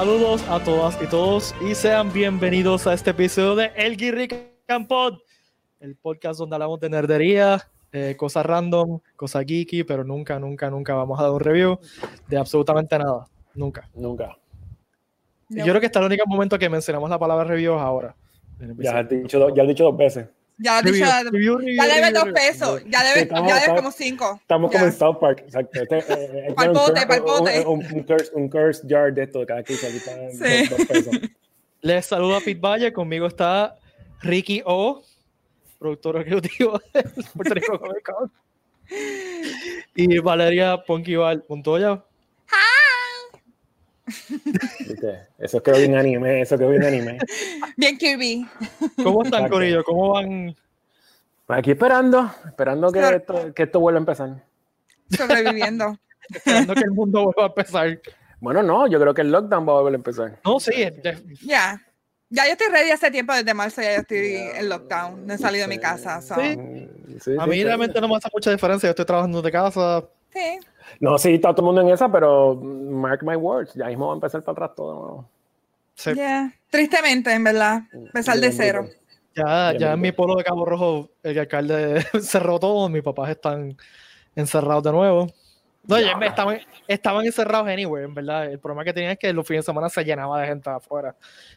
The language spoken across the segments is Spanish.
Saludos a todas y todos y sean bienvenidos a este episodio de El Guirrican Pod, el podcast donde hablamos de nerdería, eh, cosas random, cosas geeky, pero nunca, nunca, nunca vamos a dar un review de absolutamente nada. Nunca. Nunca. Yo creo que está el único momento que mencionamos la palabra review ahora. Ya has dicho, ya has dicho dos veces. Ya lo he dicho, Review, review, review, ya debe review, dos review. pesos, ya debe, estamos- ya debe estamos- como cinco. Estamos Ya. como en South Park. Exacto. Este, eh, eh, hay que Pa'l dar un bote, cur- pa'l bote. Un, un, un curse, un curse jar de esto de cada 15 aquí está Sí. dos pesos. Les saluda Pete Valle, conmigo está Ricky O, productor ejecutivo de Puerto Rico Comic Con. Y Valeria Ponquival Montoya. ¿Viste? Eso quedó bien anime, eso quedó bien anime. Bien Kirby. ¿Cómo están, Exacto. Corillo? ¿Cómo van? Pues aquí esperando, esperando que esto, que esto vuelva a empezar. Sobreviviendo. Esperando que el mundo vuelva a empezar. Bueno, no, yo creo que el lockdown va a volver a empezar. No, sí, ya- Ya. Ya yo estoy ready hace tiempo, desde marzo ya yo estoy en lockdown. No he salido de mi casa. so. Sí. Sí, a sí, mí sí. realmente no me hace mucha diferencia. Yo estoy trabajando de casa. Sí. No, sí, está todo el mundo en esa, pero mark my words, ya mismo va a empezar para atrás todo. nuevo. Sí, Yeah. Tristemente, en verdad. Empezar de cero. Ya, Bien, ya bien, en mi pueblo de Cabo Rojo, el alcalde cerró todo. Mis papás están encerrados de nuevo. No, ya me- estaban, estaban encerrados anyway, en verdad. El problema que tenían es que los fines de semana se llenaba de gente afuera.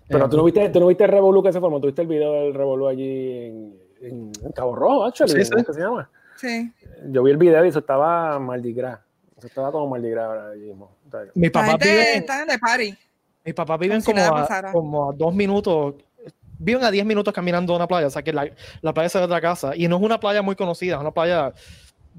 Pero Eh, tú no viste, tú no viste el Revolú que se formó, tú viste el video del Revolú allí en, Cabo Rojo, actually, Sí, sí. ¿cómo es que se llama? Sí. Yo vi el video y eso estaba Gras. Eso estaba como Mardi Gras ahora mismo. Mis La papás gente viven, está de party. mis papás viven como si a, como a dos minutos. Viven a 10 minutos caminando a una playa. O sea que la, la playa se ve de la casa. Y no es una playa muy conocida, es una playa. O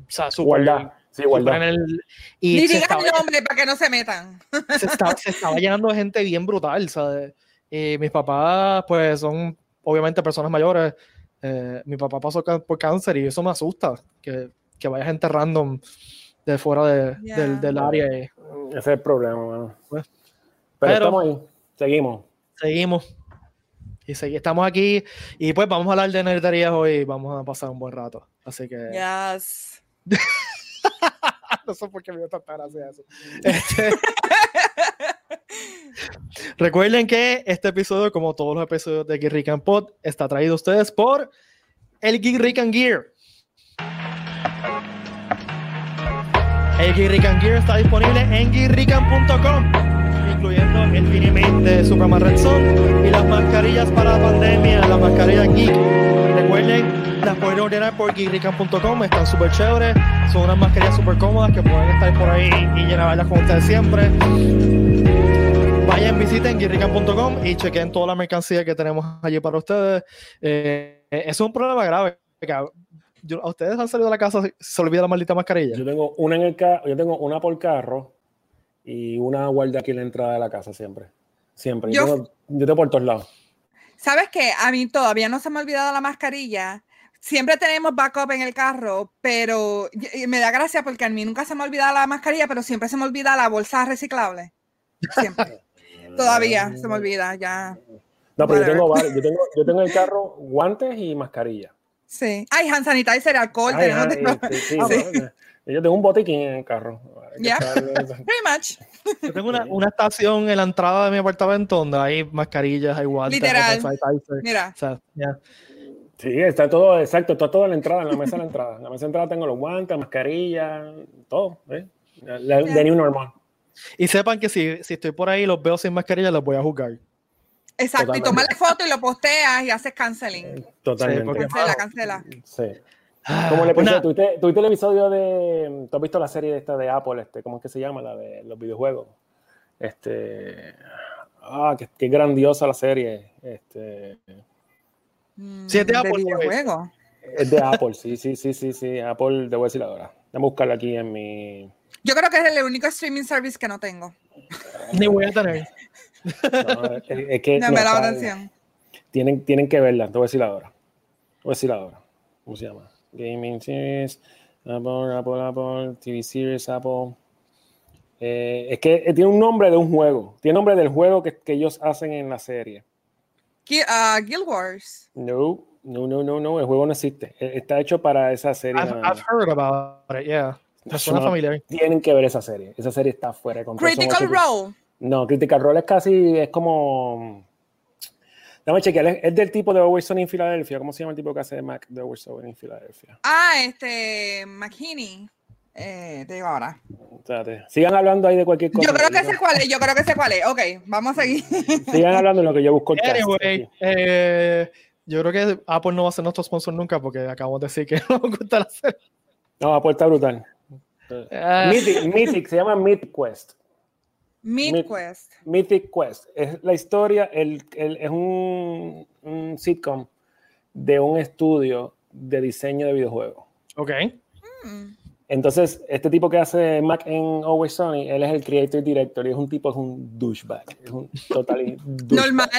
sea, súper. Igualdad. Sí, súper igualdad. en el- y Ni digan estaba, el nombre para que no se metan. se, estaba, se estaba llenando de gente bien brutal, ¿sabes? Y mis papás, pues, son obviamente personas mayores. Eh, mi papá pasó por cáncer y eso me asusta, que, que vaya gente random de fuera de- Ya. del, del área. Ese es el problema, mano. Pues, pero, pero- estamos ahí. Seguimos. seguimos. Y segui- estamos aquí y pues vamos a hablar de nerderías hoy y vamos a pasar un buen rato. Así que Yes. no sé por qué me dio tanta gracia eso. Este- Recuerden que este episodio, como todos los episodios de Geek Rick and Pod, está traído a ustedes por el Geek Rick and Gear. El and Gear está disponible en geekrican.com, incluyendo el Finimate de Superman Red Son y las mascarillas para la pandemia, las mascarillas geek. Recuerden, las pueden ordenar por geekrican.com, están súper chéveres, son unas mascarillas súper cómodas que pueden estar por ahí y llenarlas con ustedes siempre. Vayan, visiten geekrican.com y chequen toda la mercancía que tenemos allí para ustedes. Eh, es un problema grave. Yo- ¿A ustedes han salido de la casa se olvida la maldita mascarilla? Yo tengo una en el ca- yo tengo una por carro y una guardia aquí en la entrada de la casa siempre. Siempre. Yo, Yo- tengo, yo tengo por todos lados. ¿Sabes qué? A mí todavía no se me ha olvidado la mascarilla. Siempre tenemos backup en el carro, pero me da gracia porque a mí nunca se me olvida la mascarilla, pero siempre se me olvida la bolsa reciclable. Siempre. todavía se me olvida, ya. No, pero yo tengo. Yo tengo, yo tengo en el carro guantes y mascarilla. Sí. Ay, hand sanitizer, alcohol, Ay, tenemos ay, de sí, sí, Sí. Yo tengo un botiquín en el carro. Hay Ya. eso. Pretty much. Yo tengo una, una estación en la entrada de mi apartamento donde hay mascarillas, hay guantes, hay Literal. sanitizer. Mira, O sea, ya. Sí, está todo, exacto, está todo en la entrada, en la mesa de la entrada. En la mesa de entrada tengo los guantes, mascarilla, todo. ¿eh? La, Ya. de New Normal. Y sepan que si, si estoy por ahí y los veo sin mascarilla, los voy a juzgar. Exacto. Totalmente. Y tomarle foto y lo posteas y haces canceling. Totalmente. porque- Cancela, cancela. Sí. Ah, Como el pues episodio, nada, ¿tuviste, tuviste el episodio de. ¿Tú has visto la serie esta de Apple? Este, ¿Cómo es que se llama? La de los videojuegos. Este. Ah, qué, qué grandiosa la serie. Este. Mm, Sí, es de Apple, videojuego. Es de Apple, sí, sí, sí, sí, sí. Apple, te voy a decir ahora. Déjame buscarla aquí en mi. Yo creo que es el único streaming service que no tengo. ni voy a tener. No, es, es que. Tienen, tienen que verla, te voy a decir ahora. Te voy a decir ahora. ¿Cómo se llama? Gaming Series, Apple, Apple, Apple, TV Series, Apple. Eh, es que eh, tiene un nombre de un juego. Tiene nombre del juego que, que ellos hacen en la serie. Ah, Guild Wars. No, no, no, no, no. El juego no existe. Eh, Está hecho para esa serie. I've, heard about it, yeah. Me suena No, familiar. Tienen que ver esa serie. Esa serie está fuera de control. Critical Role. No, Critical Role es casi, es como... Dame chequear, es, es del tipo de Always Sunny en Filadelfia. ¿Cómo se llama el tipo que hace Mac de Always Sunny en Filadelfia? Ah, este, McKinney. Eh, te digo ahora. Espérate. Sigan hablando ahí de cualquier cosa. Yo creo que sé cuál es, yo creo que sé cuál es. Ok, vamos a seguir. Sigan hablando en lo que yo busco Anyway, eh, yo creo que Apple no va a ser nuestro sponsor nunca porque acabamos de decir que no nos gusta la serie. No, apuesta brutal. Ah, Mythic, Mythic, se llama Myth Quest. Midquest. Mythic Quest. Es la historia, el, el- es un, un sitcom de un estudio de diseño de videojuegos. ok. Mm. Entonces, este tipo que hace Mac en Always Sunny, él es el creator director y es un tipo, es un douchebag. Es un total douchebag. Normal,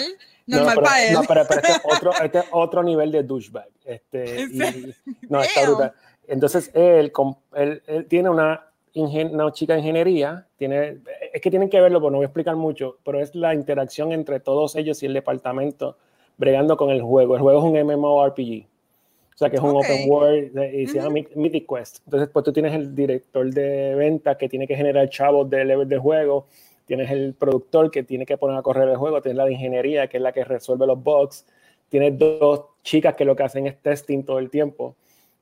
No, normal pero- para él. No, pero, pero este, es otro, este es otro nivel de douchebag. Este, ¿En y- no, está brutal. Entonces, él, él, él tiene una, ingen- una chica de ingeniería, tiene, es que tienen que verlo, porque no voy a explicar mucho, pero es la interacción entre todos ellos y el departamento bregando con el juego. El juego es un MMORPG. O sea, que es un Ok. open world eh, y se llama Mythic Quest. Entonces, pues tú tienes el director de ventas que tiene que generar chavos de level de juego, tienes el productor que tiene que poner a correr el juego, tienes la de ingeniería que es la que resuelve los bugs, tienes dos chicas que lo que hacen es testing todo el tiempo.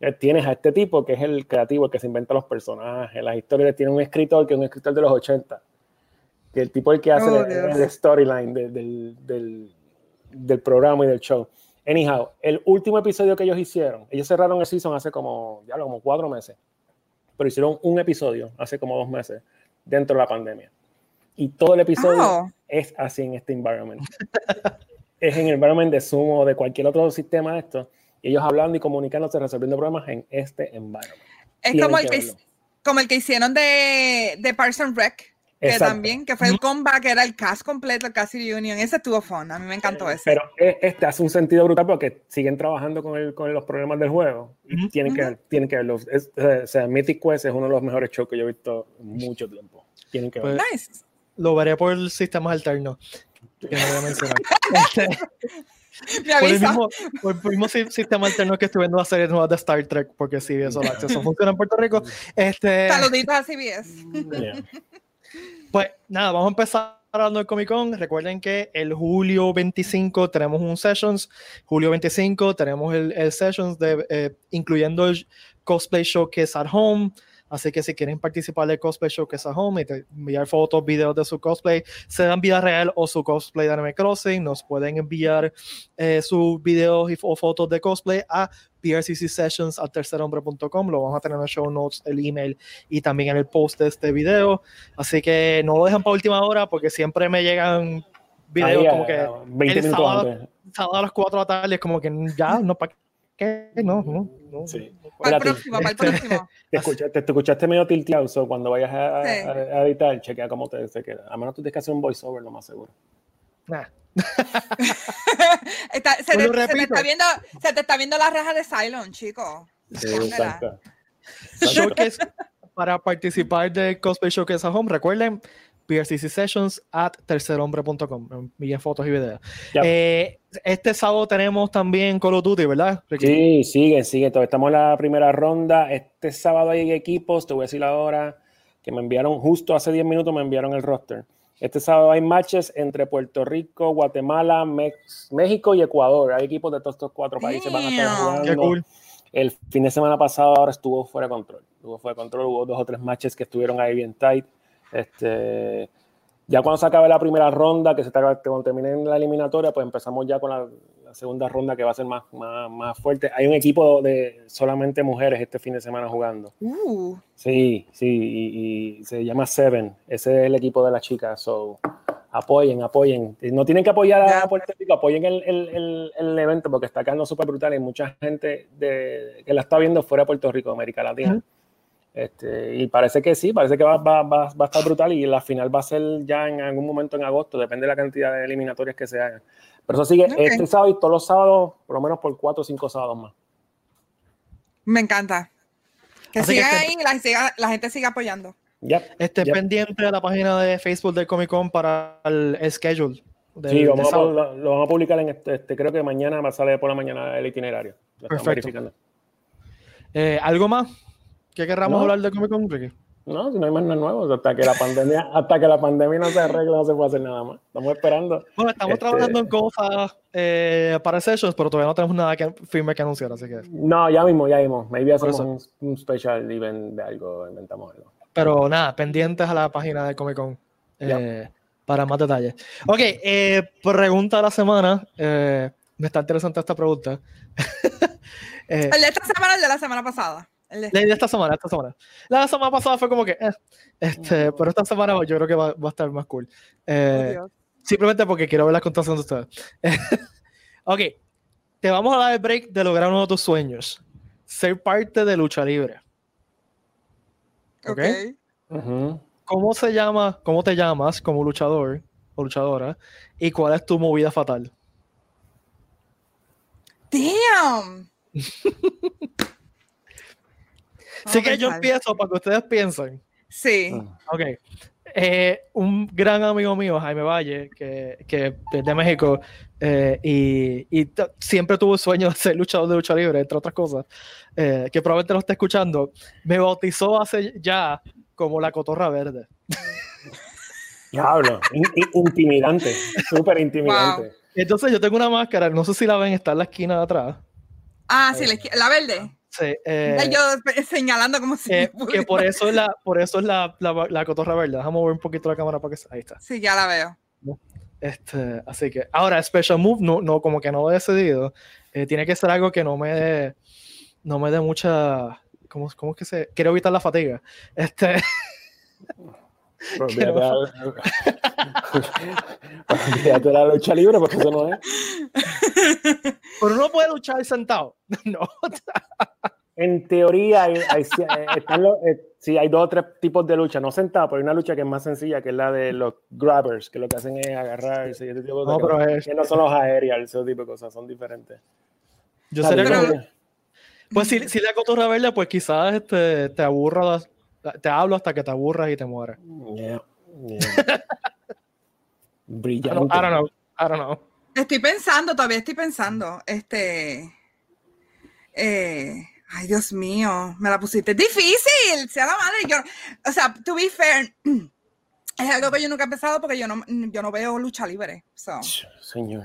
Eh, Tienes a este tipo que es el creativo, el que se inventa los personajes, las historias. Tiene un escritor que es un escritor de los 80, que el tipo el que hace Oh, el- el, storyline de- del, del, del programa y del show. Anyhow, el último episodio que ellos hicieron, ellos cerraron el season hace como, ya lo, como cuatro meses, pero hicieron un episodio hace como dos meses dentro de la pandemia. Y todo el episodio Oh. es así en este environment. es en el environment de Zoom o de cualquier otro sistema de esto. Y ellos hablando y comunicándose, resolviendo problemas en este environment. Es Tienen como el, que que, como el que hicieron de, de Parson Rec, que Exacto. también, que fue el comeback, era el cast completo, el cast reunion. Ese estuvo fun, a mí me encantó ese. Pero e- este hace un sentido brutal porque siguen trabajando con, el, con los problemas del juego. Y Ujú. tienen, que, tienen que verlo. Es- o sea, Mythic Quest es uno de los mejores shows que yo he visto en mucho tiempo. Tienen que verlo. Pues, Nice. lo veré por sistemas alternos. Que no voy a mencionar. Me por, el mismo, por el mismo si- sistema alterno que estoy viendo la serie nueva de Star Trek, porque sí, eso, eso funciona en Puerto Rico. Este, Saluditos a CBS. Yeah. Pues nada, vamos a empezar hablando del Comic Con. Recuerden que el julio 25 tenemos un Sessions. Julio 25 tenemos el, el Sessions de, eh, incluyendo el Cosplay Showcase at Home. Así que si quieren participar del Cosplay Showcase at Home y te- enviar fotos, videos de su cosplay, sea en vida real o su cosplay de Anime Crossing, nos pueden enviar eh, sus videos y, o fotos de cosplay a PRCC Sessions al tercerhombre.com. Lo vamos a tener en los show notes, el email y también en el post de este video. Así que no lo dejan para última hora porque siempre me llegan videos Ahí, como a- que a 20 el sábado a las 4 de la tarde es como que ya, no, ¿para qué? No, no, no. Sí. Para el próximo, para el próximo. Te escuchaste, te escuchaste medio tilteado, so cuando vayas a, Sí. a- a editar, chequea cómo te, se queda. A menos tú tienes que hacer un voiceover, lo más seguro. Nah. Está- se, Pues te, se te está viendo, se te está viendo la reja de Cylon, chico. Sí, Póngala. exacto. Showcase para participar del Cosplay Showcase at Home. Recuerden, PRCC Sessions at tercerhombre.com. Envíen fotos y videos. Ya. Eh, este sábado tenemos también Call of Duty, ¿verdad? Ricky? Sí, siguen, siguen. Todavía estamos en la primera ronda. Este sábado hay equipos, te voy a decir ahora, que me enviaron justo hace 10 minutos, me enviaron el roster. Este sábado hay matches entre Puerto Rico, Guatemala, Mex- México y Ecuador. Hay equipos de todos estos cuatro países van a estar jugando. Qué cool. El fin de semana pasado ahora estuvo fuera de control. Estuvo fuera de control, hubo dos o tres matches que estuvieron ahí bien tight. Este, ya cuando se acabe la primera ronda, que se está, cuando termine la eliminatoria, pues empezamos ya con la, la segunda ronda que va a ser más, más, más fuerte. Hay un equipo de solamente mujeres este fin de semana jugando. Uh, Sí, sí, y, y se llama Seven. Ese es el equipo de las chicas. So, apoyen, apoyen. No tienen que apoyar a. Puerto Rico, apoyen el, el, el, el evento porque está quedando súper brutal. Hay mucha gente de, que la está viendo fuera de Puerto Rico, América Latina. Ujú. Este, y parece que sí, parece que va, va, va, va a estar brutal y la final va a ser ya en algún momento en agosto, depende de la cantidad de eliminatorias que se hagan. Pero eso sigue este sábado y todos los sábados, por lo menos por cuatro o cinco sábados más. me encanta. Que Así que sigan este- ahí y la, siga- la gente siga apoyando. Ya. Esté Yep. pendiente de la página de Facebook del Comic Con para el schedule. del- Sí, vamos a, lo, lo vamos a publicar en este, este- creo que mañana sale por la mañana el itinerario. Lo Perfecto. verificando. Eh, ¿Algo más? ¿Qué querramos No. hablar de Comic Con, Ricky? No, si no hay más nada nuevo, hasta que la pandemia, hasta que la pandemia no se arregle, no se puede hacer nada más. Estamos esperando. Bueno, estamos Este- trabajando en cosas eh, para Sessions, pero todavía no tenemos nada que, firme que anunciar, así que. No, ya mismo, ya mismo. Maybe hacemos un, un special event de algo, inventamos algo. Pero nada, pendientes a la página de Comic Con eh, para más detalles. Ok, eh, pregunta de la semana. eh, me está interesante esta pregunta. Eh, El de esta semana, el de la semana pasada. El de- esta semana, esta semana. La semana pasada fue como que, eh, este, pero esta semana yo creo que va, va a estar más cool. Eh, simplemente porque quiero ver la contestación de ustedes. ok, te vamos a dar el break de lograr uno de tus sueños. Ser parte de lucha libre. Ok. ok. Ujú. ¿Cómo se llama, cómo te llamas como luchador o luchadora? ¿Y cuál es tu movida fatal? Damn. Así que yo empiezo para que ustedes piensen. Sí. Ah. Ok. Eh, un gran amigo mío, Jaime Valle, que, que es de México, eh, y, y siempre tuvo el sueño de ser luchador de lucha libre, entre otras cosas, eh, que probablemente lo esté escuchando, me bautizó hace ya como la cotorra verde. Diablo, in- in- intimidante, súper intimidante. Entonces yo tengo una máscara, no sé si la ven, está en la esquina de atrás. Ah, sí, la, la verde. Sí, eh, yo señalando como si. eh, que por eso es la, por eso es la, la, la cotorra verde. Déjame mover un poquito la cámara para que ahí está. Sí, ya la veo. Este, así que ahora Special Move no, no como que no he decidido. Eh, tiene que ser algo que no me dé no me dé mucha ¿cómo, cómo es que se quiero evitar la fatiga? Este, olvídate la- olvídate de la lucha libre porque eso no es. pero uno puede luchar sentado. No. En teoría, hay, hay- eh, están los- eh, sí, hay dos o tres tipos de lucha, no sentados, pero hay una lucha que es más sencilla, que es la de los grabbers, que lo que hacen es agarrarse y ese tipo de No, pero es- Que no son los aerials, ese tipo de cosas, son diferentes. Yo sería como- pues si, si la cotorra verde, pues quizás este, te aburras, te hablo hasta que te aburras y te mueras. Yeah, yeah. I don't, Brillante. I don't know. I don't know. Estoy pensando, todavía estoy pensando. Este. eh, ay, Dios mío, me la pusiste difícil. Sea la madre. Yo, o sea, to be fair, es algo que yo nunca he pensado porque yo no, yo no veo lucha libre. So. Señor.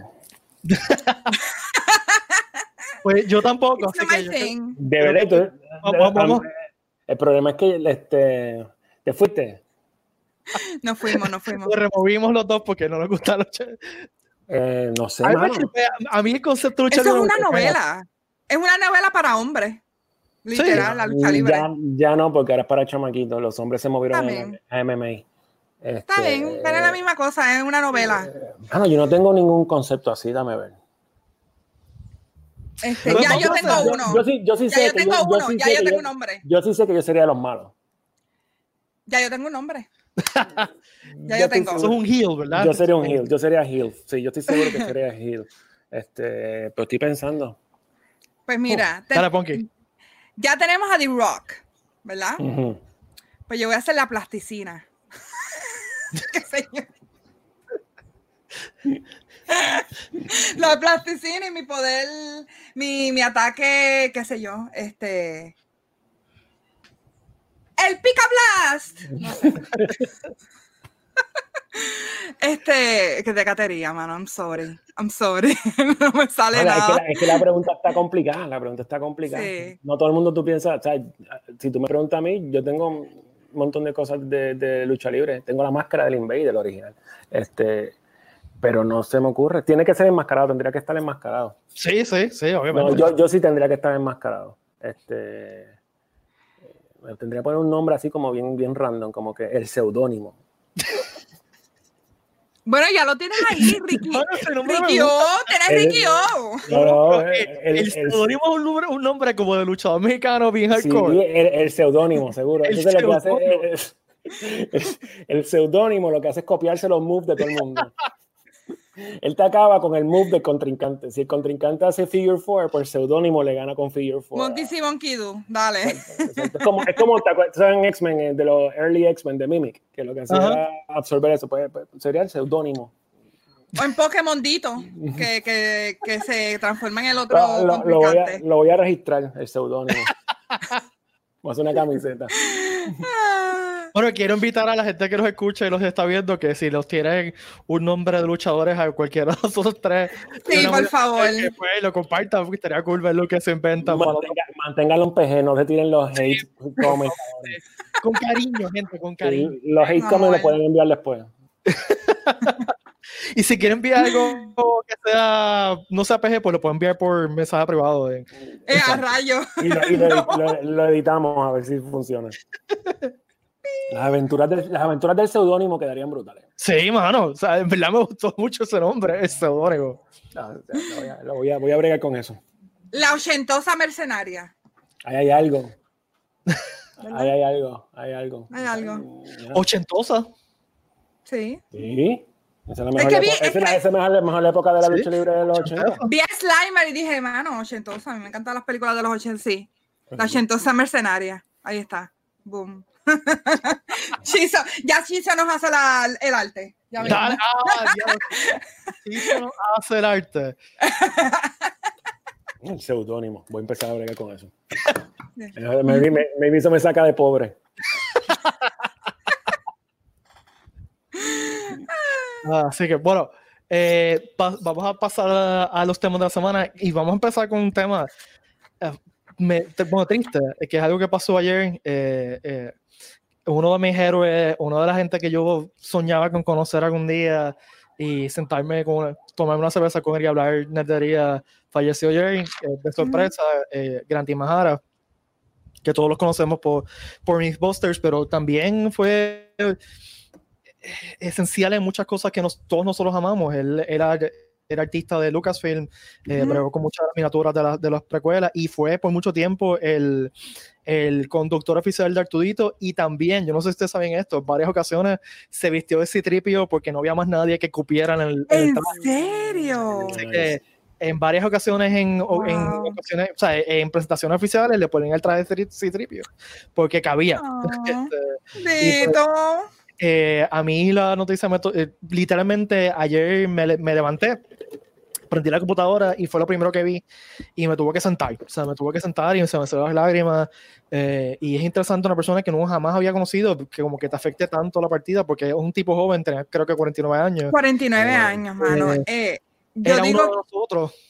Pues yo tampoco. Así que yo-. De verdad, Vamos, vamos. El problema es que este, te fuiste. No fuimos, no fuimos. Pues removimos los dos porque no nos gusta la lucha. Eh, no sé, A mí, a el concepto de lucha Eso es una novela. Es una novela para hombres. Literal, la lucha libre. Ya, ya no, porque ahora es para chamaquitos. Los hombres se movieron Está bien. a MMA. Está Este, bien, pero es la misma cosa, es una novela. Mano, yo no tengo ningún concepto así, dame ver. Este, ya yo tengo uno. yo sí, yo sí Ya sé yo que tengo yo, uno, sí ya sé yo que tengo un nombre. Yo sí sé que yo sería de los malos. Ya yo tengo un nombre. Ya yo tengo. Eso es seguro- un heel, ¿verdad? Yo sería un heel, yo sería heel. Sí, yo estoy seguro que sería heel. Este, pero estoy pensando. Pues mira, te- Dale, Ponky. ya tenemos a The Rock, ¿verdad? Ujú. Pues yo voy a hacer la plasticina. ¿Qué yo? la plasticina y mi poder, mi, mi ataque, qué sé yo, este. El Pica Blast. No sé. este, que de catería, mano. I'm sorry. I'm sorry. no me sale Ahora, es, que nada. la, es que la pregunta está complicada, la pregunta está complicada. Sí. No todo el mundo tú piensas, o sea, si tú me preguntas a mí, yo tengo un montón de cosas de, de lucha libre. Tengo la máscara del Invader, original. Este, pero no se me ocurre. Tiene que ser enmascarado, tendría que estar enmascarado. Sí, sí, sí, No, obviamente. yo, yo sí tendría que estar enmascarado. Este, eh, tendría que poner un nombre así como bien, bien random, como que el seudónimo. Bueno, ya lo tienes ahí, Ricky. Bueno, me Ricky. O, tenés El- Ricky O. No, el, eh, el- el el- seudónimo es un nombre, un nombre como de luchador mexicano bien sí, hardcore. el, el seudónimo, seguro. El Entonces lo que hace seudónimo. es- es- el seudónimo lo que hace es copiarse los moves de todo el mundo. Él te acaba con el move del contrincante. Si el contrincante hace figure four, pues el seudónimo le gana con figure four. Monkey see, monkey do. Dale. Exacto. Es como, es como ¿te acuerdas? ¿sabes en X-Men, eh, de los early X-Men de Mimic, que lo que hacía era absorber eso, pues, pues, sería el seudónimo. O en Pokémon Dito, que, que, que se transforma en el otro Lo, lo- lo voy a, lo voy a registrar, el seudónimo. Voy a hacer una camiseta. Bueno, quiero invitar a la gente que los escucha y los está viendo que si los tienen un nombre de luchadores a cualquiera de nosotros tres, Sí, por favor. que, pues, lo compartan porque estaría cool ver lo que se inventan. Mantenga, manténganlo en PG, no se tiren los hate comments. Con cariño, gente, con cariño. Los hate comments los pueden enviar después. Y si quieren enviar algo que sea, no sea PG, pues lo pueden enviar por mensaje privado. de- eh, a rayo. Y, lo, y lo- lo- lo editamos a ver si funciona. Las aventuras del, las aventuras del seudónimo quedarían brutales. Sí, mano. O sea, en verdad me gustó mucho ese nombre, ese seudónimo. O sea, lo voy a, lo voy a- voy a bregar con eso. La ochentosa mercenaria. Ahí hay algo. Ahí hay algo. Hay algo. Hay algo. Ochentosa. Sí. Sí. Esa es la Es mejor, que vi- época, es esa es que- esa es mejor, la mejor época de la Sí. lucha libre de los 80. Vi a Slimer y dije, mano, ochentosa. A mí me encantan las películas de los 80. Sí. La ochentosa mercenaria. Ahí está. Boom. Chizo, ya Chizo nos hace la- el arte. Ya. Dale, ah, se nos hace el arte. El seudónimo. Voy a empezar a bregar con eso. Me, me, me, me- eso me saca de pobre. Ah, así que, bueno, eh, pa- vamos a pasar a, a los temas de la semana y vamos a empezar con un tema eh, me- te- bueno, triste, eh, que es algo que pasó ayer. eh, eh, uno de mis héroes, uno de la gente que yo soñaba con conocer algún día y sentarme con, tomarme una cerveza con él y hablar nerdería, falleció ayer eh, de sorpresa, eh, Granty Mahara, que todos los conocemos por, por Mythbusters, pero también fue eh, esencial en muchas cosas que nos, todos nosotros amamos. Él era, era artista de Lucasfilm, eh, Ujú. bregó con muchas miniaturas de, la- de las precuelas y fue por mucho tiempo el, el conductor oficial de Artudito y también, yo no sé si ustedes saben esto, en varias ocasiones se vistió de Citripio porque no había más nadie que cupiera en el, en el ¿En traje. serio? Así que en varias ocasiones, en, en ocasiones, o sea, en presentaciones oficiales le ponen el traje de Citri- Citripio porque cabía. Este, Dito. Eh, a mí la noticia, me eh, literalmente ayer me, me levanté, prendí la computadora y fue lo primero que vi y me tuve que sentar, o sea, me tuve que sentar y se me salieron las lágrimas eh, y es interesante una persona que no jamás había conocido, que como que te afecte tanto la partida porque es un tipo joven, tenía creo que 49 años, 49 Eh, años, mano. eh, Eh, yo era digo, uno de nosotros.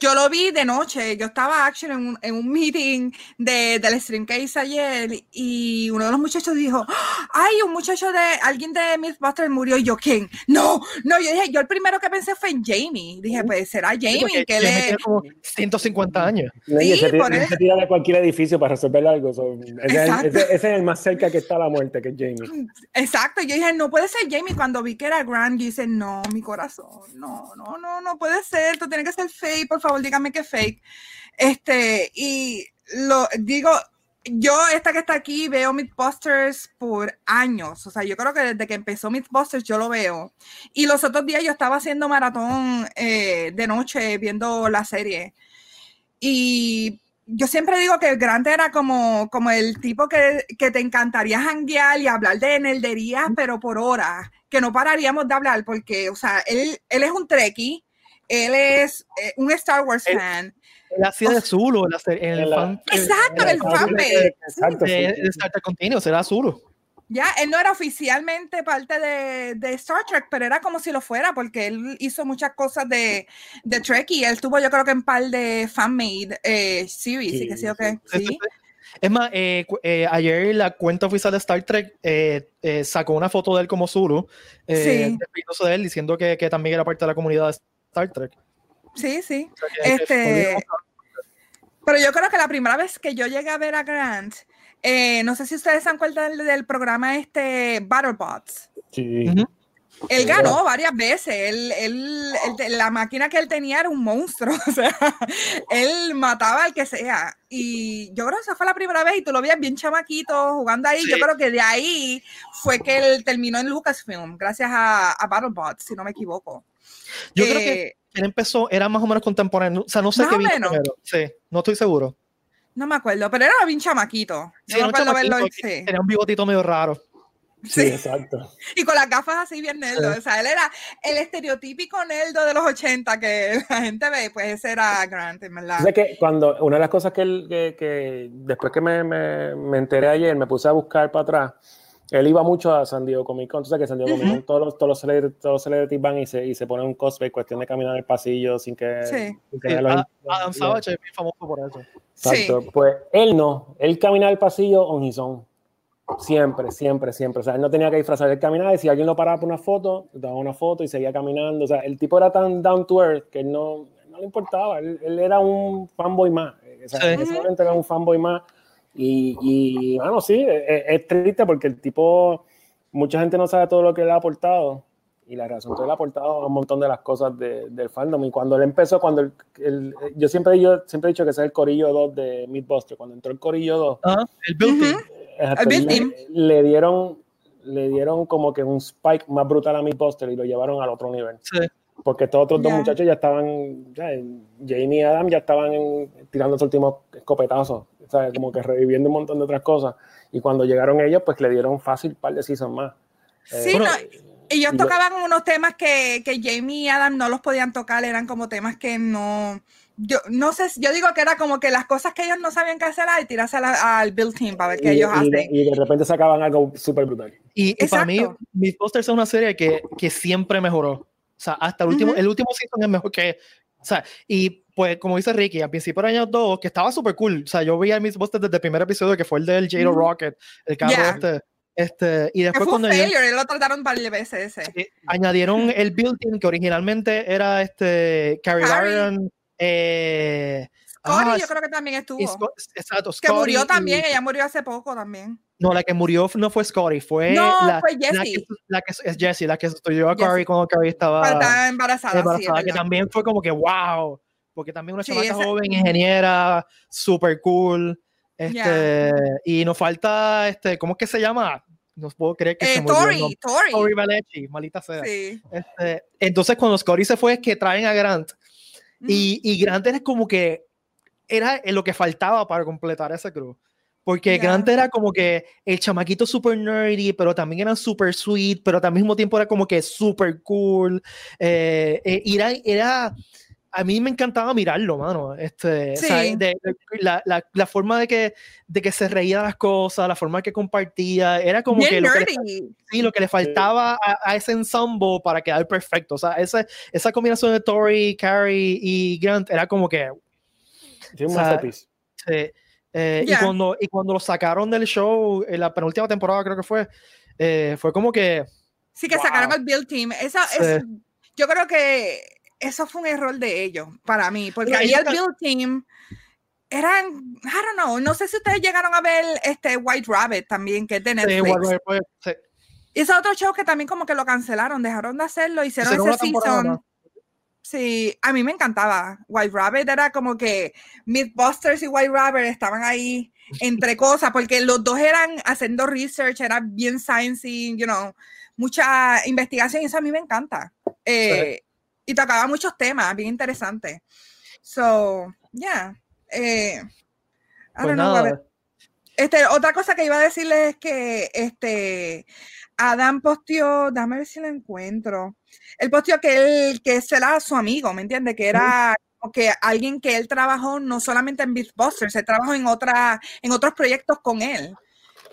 Yo lo vi de noche. Yo estaba actually en un, en un meeting de, del stream que hice ayer y uno de los muchachos dijo, ay, un muchacho de alguien de Mythbusters murió y yo, ¿quién? No, no, yo dije, yo el primero que pensé fue en Jamie. Dije, pues será Sí, Jamie, porque que Jamie le... tiene como 150 años. No, Sí, ese tira, ese tira de cualquier edificio para resolver algo. so, ese, es, ese- ese es el más cerca que está la muerte, que es Jamie. Exacto, yo dije, no puede ser Jamie. Cuando vi que era Grant, yo dije, no, mi corazón, no, no, no, no puede ser, esto tiene que ser por favor, dígame que fake. Este, y lo digo, yo, esta que está aquí, veo Mythbusters por años, o sea, yo creo que desde que empezó Mythbusters yo lo veo. Y los otros días yo estaba haciendo maratón eh, de noche viendo la serie. Y yo siempre digo que Grant era como, como el tipo que, que te encantaría janguear y hablar de nerderías, pero por horas, que no pararíamos de hablar, porque, o sea, él, él es un Trekkie, él es eh, un Star Wars fan. Él hacía de Zulu en, la serie- en el En la- fan Exacto, en el fanpage. Exacto, sí, de, sí, de Star Trek Continuous, era Zulu. Ya, él no era oficialmente parte de, de Star Trek, pero era como si lo fuera, porque él hizo muchas cosas de, de Trek y él estuvo, yo creo que en par de fan-made eh, series, Sí, y que sí o qué. Sí. Es más, eh, eh, ayer la cuenta oficial de Star Trek eh, eh, sacó una foto de él como Zulu, eh, Sí. de él, diciendo que, que también era parte de la comunidad de Star Trek. Sí, sí. O sea, Este, pero yo creo que la primera vez que yo llegué a ver a Grant, eh, no sé si ustedes se acuerdan del, del programa este BattleBots. sí. Ujú. Él ganó varias veces. Él, él- él- la máquina que él tenía era un monstruo. O sea, él mataba al que sea. Y yo creo que esa fue la primera vez y tú lo veías bien chamaquito jugando ahí. Yo creo que de ahí fue que él terminó en Lucasfilm, gracias a, a BattleBots, si no me equivoco. Yo creo que Eh, él empezó, era más o menos contemporáneo, o sea, no sé Más qué o vino menos. primero. Sí, no estoy seguro. No me acuerdo, pero era bien chamaquito. Sí, Yo era me un acuerdo verlo. sí. Tenía un bigotito medio raro. Sí, exacto. Y con las gafas así bien nerdo. O sea, él era el estereotípico nerdo de los 80 que la gente ve, pues ese era Grant, en verdad. O que cuando, una de las cosas que, él, que, que después que me, me, me, enteré ayer, me puse a buscar para atrás, él iba mucho a San Diego Comic Con, entonces que San Diego Comic Con todos los, todos los, celebrities, todos los celebrities van y se, y se ponen un cosplay, cuestión de caminar el pasillo sin que... Sí. Sin que Sí, los- Adam Savage es bien famoso por eso. Exacto. Pues él no, él caminaba el pasillo on his own. Siempre, siempre, siempre. O sea, él no tenía que disfrazar, él caminaba y si alguien lo paraba por una foto, le daba una foto y seguía caminando. O sea, el tipo era tan down to earth que él no, no le importaba. Él, él era un fanboy más. O sea, Sí. era un fanboy más. Y, y bueno, sí, es, es triste porque el tipo, mucha gente no sabe todo lo que él ha aportado. Y la razón que él ha aportado a un montón de las cosas de- del fandom. Y cuando él empezó, cuando el, el- yo siempre yo siempre he dicho que es el Corillo 2 de Mythbuster. Cuando entró el Corillo 2, Ajá, el building. Exacto, El Bill le, Team. le dieron le dieron como que un spike más brutal a Mythbuster y lo llevaron al otro nivel. Sí. Porque estos otros dos Ya. muchachos ya estaban, ya, Jamie y Adam ya estaban tirando los últimos escopetazos, ¿sabes? como que reviviendo un montón de otras cosas. Y cuando llegaron ellos, pues le dieron fácil par de seasons más. Eh, Sí, Bueno, no, ellos tocaban unos temas que, que Jamie y Adam no los podían tocar, eran como temas que no. Yo no sé, yo digo que era como que las cosas que ellos no sabían qué hacer y tirarse al build team para ver qué y, ellos y hacen. y de repente sacaban algo súper brutal. Y, y para mí. Mythbusters es una serie que, que siempre mejoró. O sea, hasta el último, Ujú. el último season es mejor que. O sea, y pues, como dice Ricky, al principio del año 2, que estaba súper cool. O sea, yo veía Mythbusters desde el primer episodio, que fue el del Jado Ujú. Rocket, el carro Yeah. este. Este, y Que después fue cuando añadieron, failure, lo trataron un par de veces ese. eh, añadieron el building que originalmente era este Carrie. Lyon, eh, Scotty ah, yo creo que también estuvo. y Scott- exacto, que murió y- también, ella murió hace poco también. No, la que murió no fue Scotty, fue No, la, fue la que, la que es Jessie, la que sustituyó a. Carrie cuando Carrie estaba Cuando estaba embarazada, sí, embarazada, que también fue como que wow, porque también una Sí, chamaca joven, ingeniera, super cool, este, y nos falta, este, ¿cómo es que se llama? No puedo creer que Eh, se Tori, nombre. Tori. Tori Valechi, maldita sea. Sí. Este, entonces cuando Scotty se fue es que traen a Grant y, y Grant era como que era lo que faltaba para completar ese crew. Porque Ya. Grant era como que el chamaquito super nerdy, pero también era super sweet, pero al mismo tiempo era como que super cool. Eh, eh, era, era, a mí me encantaba mirarlo, mano. Este, Sí. de- de- la, la, la forma de que, de que se reía de las cosas, la forma que compartía, era como que Bien lo que, le, nerdy. sí, lo que le faltaba a, a ese ensemble para quedar perfecto. O sea, ese, esa combinación de Tori, Carrie y Grant era como que Sí, un O sea, masterpiece. Sí. Eh, Ya. y, cuando, y cuando lo sacaron del show, en la penúltima temporada creo que fue, eh, fue como que, Sí, que Wow. sacaron el build team. Esa, Sí. es- yo creo que eso fue un error de ellos, para mí, porque ahí el build team eran, I don't know, no sé si ustedes llegaron a ver este White Rabbit también, que es de Netflix. sí. Y ese otro show que también como que lo cancelaron, dejaron de hacerlo, hicieron Hicieron ese season. más. Sí, a mí me encantaba. White Rabbit era como que Mythbusters y White Rabbit estaban ahí entre cosas, porque los dos eran haciendo research, era bien sciencey, you know, mucha investigación, y eso a mí me encanta. Eh, Y tocaba muchos temas bien interesantes. So, yeah. Eh, I Pues don't know, Este, otra cosa que iba a decirles es que este Adam posteó, dame ver si lo encuentro. Él posteó que él, que ese era su amigo, ¿me entiendes? Que era como que alguien que él trabajó no solamente en Beatbusters, él trabajó en otra, en otros proyectos con él.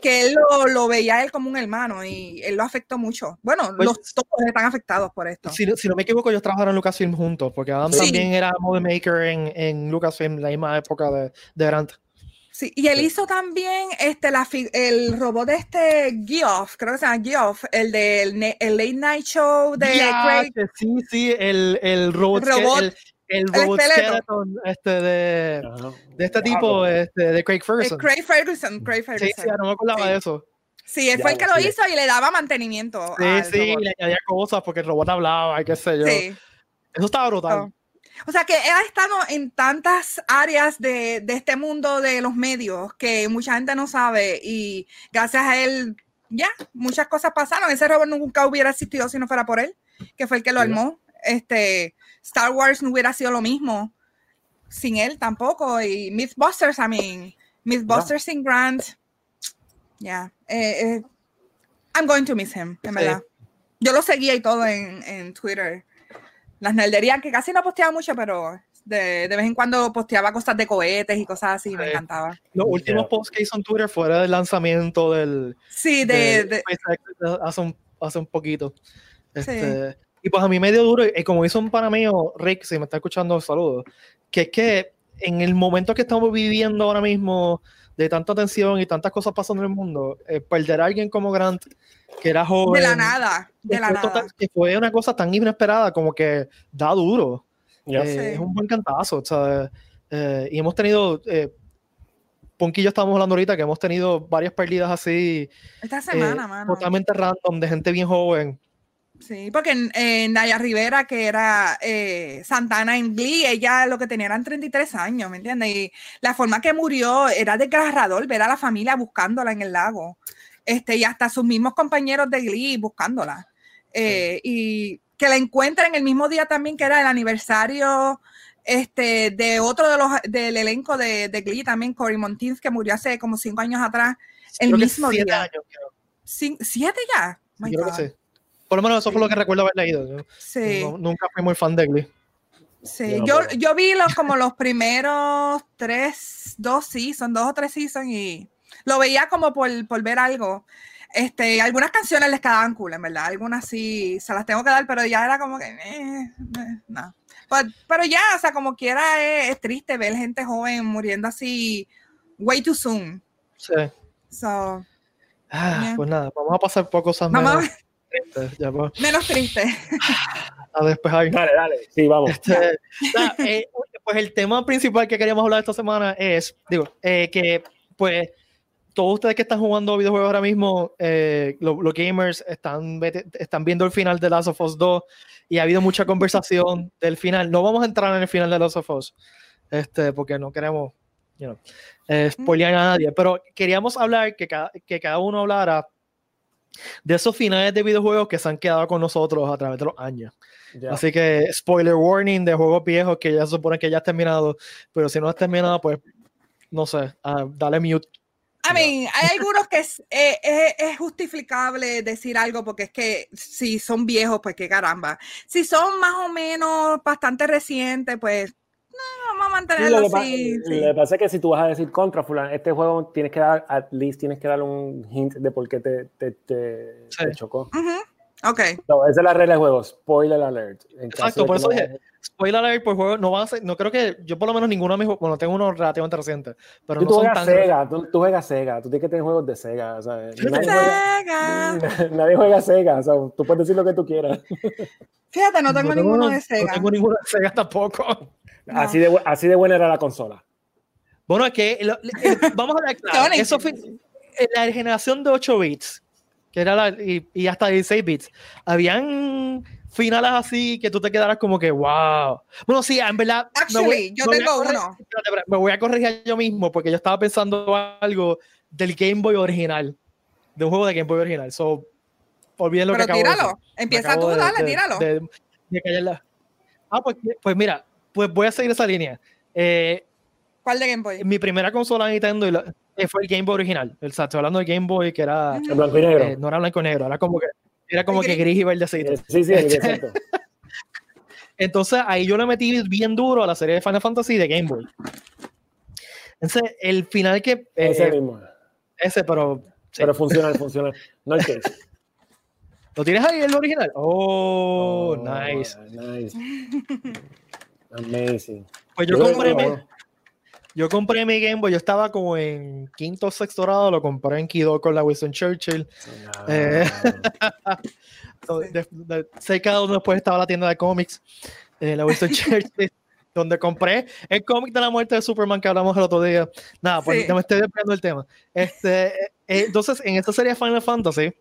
Que él lo, lo veía a él como un hermano y él lo afectó mucho. Bueno, Pues- los todos están afectados por esto. si, no- si no me equivoco, ellos trabajaron en Lucasfilm juntos, porque Adam Sí. también era model maker en, en Lucasfilm, la misma época de, de Grant. Sí, y él Sí. hizo también este, la, el robot de este Geoff, creo que se llama Geoff, el del el Late Night Show de Craig. sí, sí, el, el robot, El robot, el, el robot skeleton, este de, de este tipo, este, de Craig Ferguson. Craig Ferguson, Craig Sí, Ferguson. sí, no me acordaba Sí. de eso. Sí, él fue el que lo sí. hizo y le daba mantenimiento. Sí, al sí, robot. le añadía cosas porque el robot hablaba y qué sé yo. Sí. Eso estaba brutal. Oh. O sea que él ha estado en tantas áreas de, de este mundo de los medios que mucha gente no sabe y gracias a él, ya, muchas cosas pasaron. Ese robot nunca hubiera existido si no fuera por él, que fue el que lo armó. Este, Star Wars no hubiera sido lo mismo sin él tampoco. Y Mythbusters, I mean, Mythbusters sin Grant, ya. eh, eh, I'm going to miss him, en verdad. Yo lo seguía y todo en, en Twitter. Las nerderías que casi no posteaba mucho, pero de, de, vez en cuando posteaba cosas de cohetes y cosas así, me encantaba. Los últimos posts que hizo en Twitter fuera del lanzamiento del. Sí, de. de, hace, un, hace un poquito. Este, sí. Y pues a mí medio duro, y como hizo un pana mío, Rick, si me está escuchando, saludos, que es que en el momento que estamos viviendo ahora mismo, de tanta tensión y tantas cosas pasando en el mundo, eh, perder a alguien como Grant, que era joven. De la nada, de la nada. que fue una cosa tan inesperada como que da duro. Eh, es un buen cantazo. Eh, y hemos tenido, eh, Ponky y yo estábamos hablando ahorita que hemos tenido varias pérdidas así. Esta semana, mano. Totalmente random, de gente bien joven. Sí, porque en, Naya Rivera, que era Santana en Glee, ella lo que tenía eran 33 años, ¿me entiendes? Y la forma que murió era desgarrador ver a la familia buscándola en el lago. Este, y hasta sus mismos compañeros de Glee buscándola. Y que la encuentren el mismo día también que era el aniversario este, de otro de los del elenco de, de Glee también, Cory Montins, que murió hace como cinco años atrás, el mismo siete día. Años, creo. ¿Siete ya? My creo God. que sí. Por lo menos eso fue lo que recuerdo haber leído. Sí. No, nunca fui muy fan de Glee. Sí, yo, yo vi los, como los primeros tres, dos seasons, dos o tres seasons y lo veía como por, por ver algo. Este, algunas canciones les quedaban cool, en verdad. Algunas sí se las tengo que dar, pero ya era como que, eh, eh, no. But, pero ya, o sea, como quiera, es, es, triste ver gente joven muriendo así way too soon. Sí. So, ah, yeah. Pues nada, vamos a pasar por cosas menos tristes. Ya, pues. Menos triste. A despejar. Dale, dale. Sí, vamos. Este, eh, pues el tema principal que queríamos hablar esta semana es, digo, eh, que pues todos ustedes que están jugando videojuegos ahora mismo, eh, los, los gamers están, están viendo el final de Last of Us 2 y ha habido mucha conversación del final. No vamos a entrar en el final de Last of Us, este, porque no queremos you know, eh, spoilear a nadie, pero queríamos hablar, que cada, que cada uno hablara de esos finales de videojuegos que se han quedado con nosotros a través de los años. Yeah. Así que spoiler warning de juegos viejos que ya se supone que ya has terminado, pero si no has terminado, pues no sé, uh, dale mute I mean, hay algunos que es, eh, es, es, justificable decir algo porque es que si son viejos, pues qué caramba. Si son más o menos bastante recientes, pues no, vamos a mantenerlo sí, así. Lo que pasa es que si tú vas a decir contra fulano, este juego tienes que dar, at least tienes que dar un hint de por qué te, te, te, sí. te chocó. Uh -huh. Ok. No, esa es la regla de juego, spoiler alert. Exacto, por eso dije, spoiler alert por juego, no van a ser, no creo que, yo por lo menos ninguno de mis juegos, bueno, tengo uno relativamente reciente, pero tú, no tú son juegas tan... Sega, tú, tú, juegas Sega, tú tienes que tener juegos de Sega, ¿sabes? Nadie Sega. Juega, nadie juega Sega, o sea, tú puedes decir lo que tú quieras. Fíjate, no tengo no ninguno de Sega. No tengo ninguno de Sega tampoco. No. Así, de, así de buena era la consola. Bueno, es que, lo, eh, vamos a ver, claro, eso fue la generación de 8 bits, que era la, y, y, hasta 16 bits, habían finales así que tú te quedaras como que wow. Bueno, sí, en verdad. Actually, voy, yo tengo uno. Me voy a corregir yo mismo porque yo estaba pensando algo del Game Boy original, de un juego de Game Boy original. So, olviden lo Pero que acabo tíralo, de empieza tú, de, dale, de, tíralo. De, ah, pues, pues mira, pues voy a seguir esa línea. Eh, ¿Cuál de Game Boy? Mi primera consola Nintendo la, eh, fue el Game Boy original. O sea, estoy hablando del Game Boy que era. El blanco y negro. Eh, no era blanco y negro, era como que, era como que gris y verdecito. Sí, sí, exacto. Entonces ahí yo le metí bien duro a la serie de Final Fantasy de Game Boy. Entonces, el final que. Eh, ese mismo. Ese, pero. Sí. Pero funciona, funciona. No el case. ¿Lo tienes ahí el original? Oh, oh nice. Nice. Amazing. Pues yo, yo compré. Yo compré mi Game Boy, yo estaba como en quinto o sexto grado, lo compré en Kido con la Winston Churchill. No. Eh, de, de, cerca de donde después estaba la tienda de cómics, eh, la Winston Churchill, donde compré el cómic de la muerte de Superman que hablamos el otro día. Nada, pues sí. me estoy desviando el tema. Este, eh, entonces, en esta serie Final Fantasy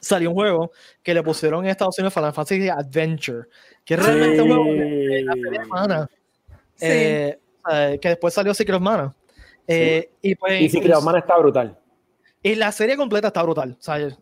salió un juego que le pusieron en Estados Unidos Final Fantasy Adventure, que es realmente un juego de la serie. Sí. Eh, que después salió Secret of Mana. Eh, sí. y, pues, y Secret of Mana está brutal. Y la serie completa está brutal. ¿sabes?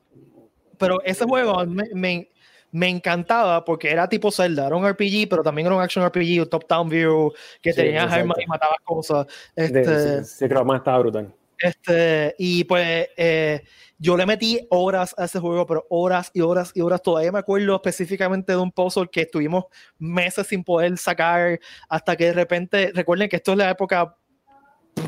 Pero ese juego me, me, me, encantaba porque era tipo Zelda, era un RPG, pero también era un action RPG, un top-down view, que sí, tenías armas y matabas cosas. Este, Secret of Mana estaba brutal. Este, y pues eh, yo le metí horas a ese juego, pero horas y horas y horas. Todavía me acuerdo específicamente de un puzzle que estuvimos meses sin poder sacar hasta que de repente, recuerden que esto es la época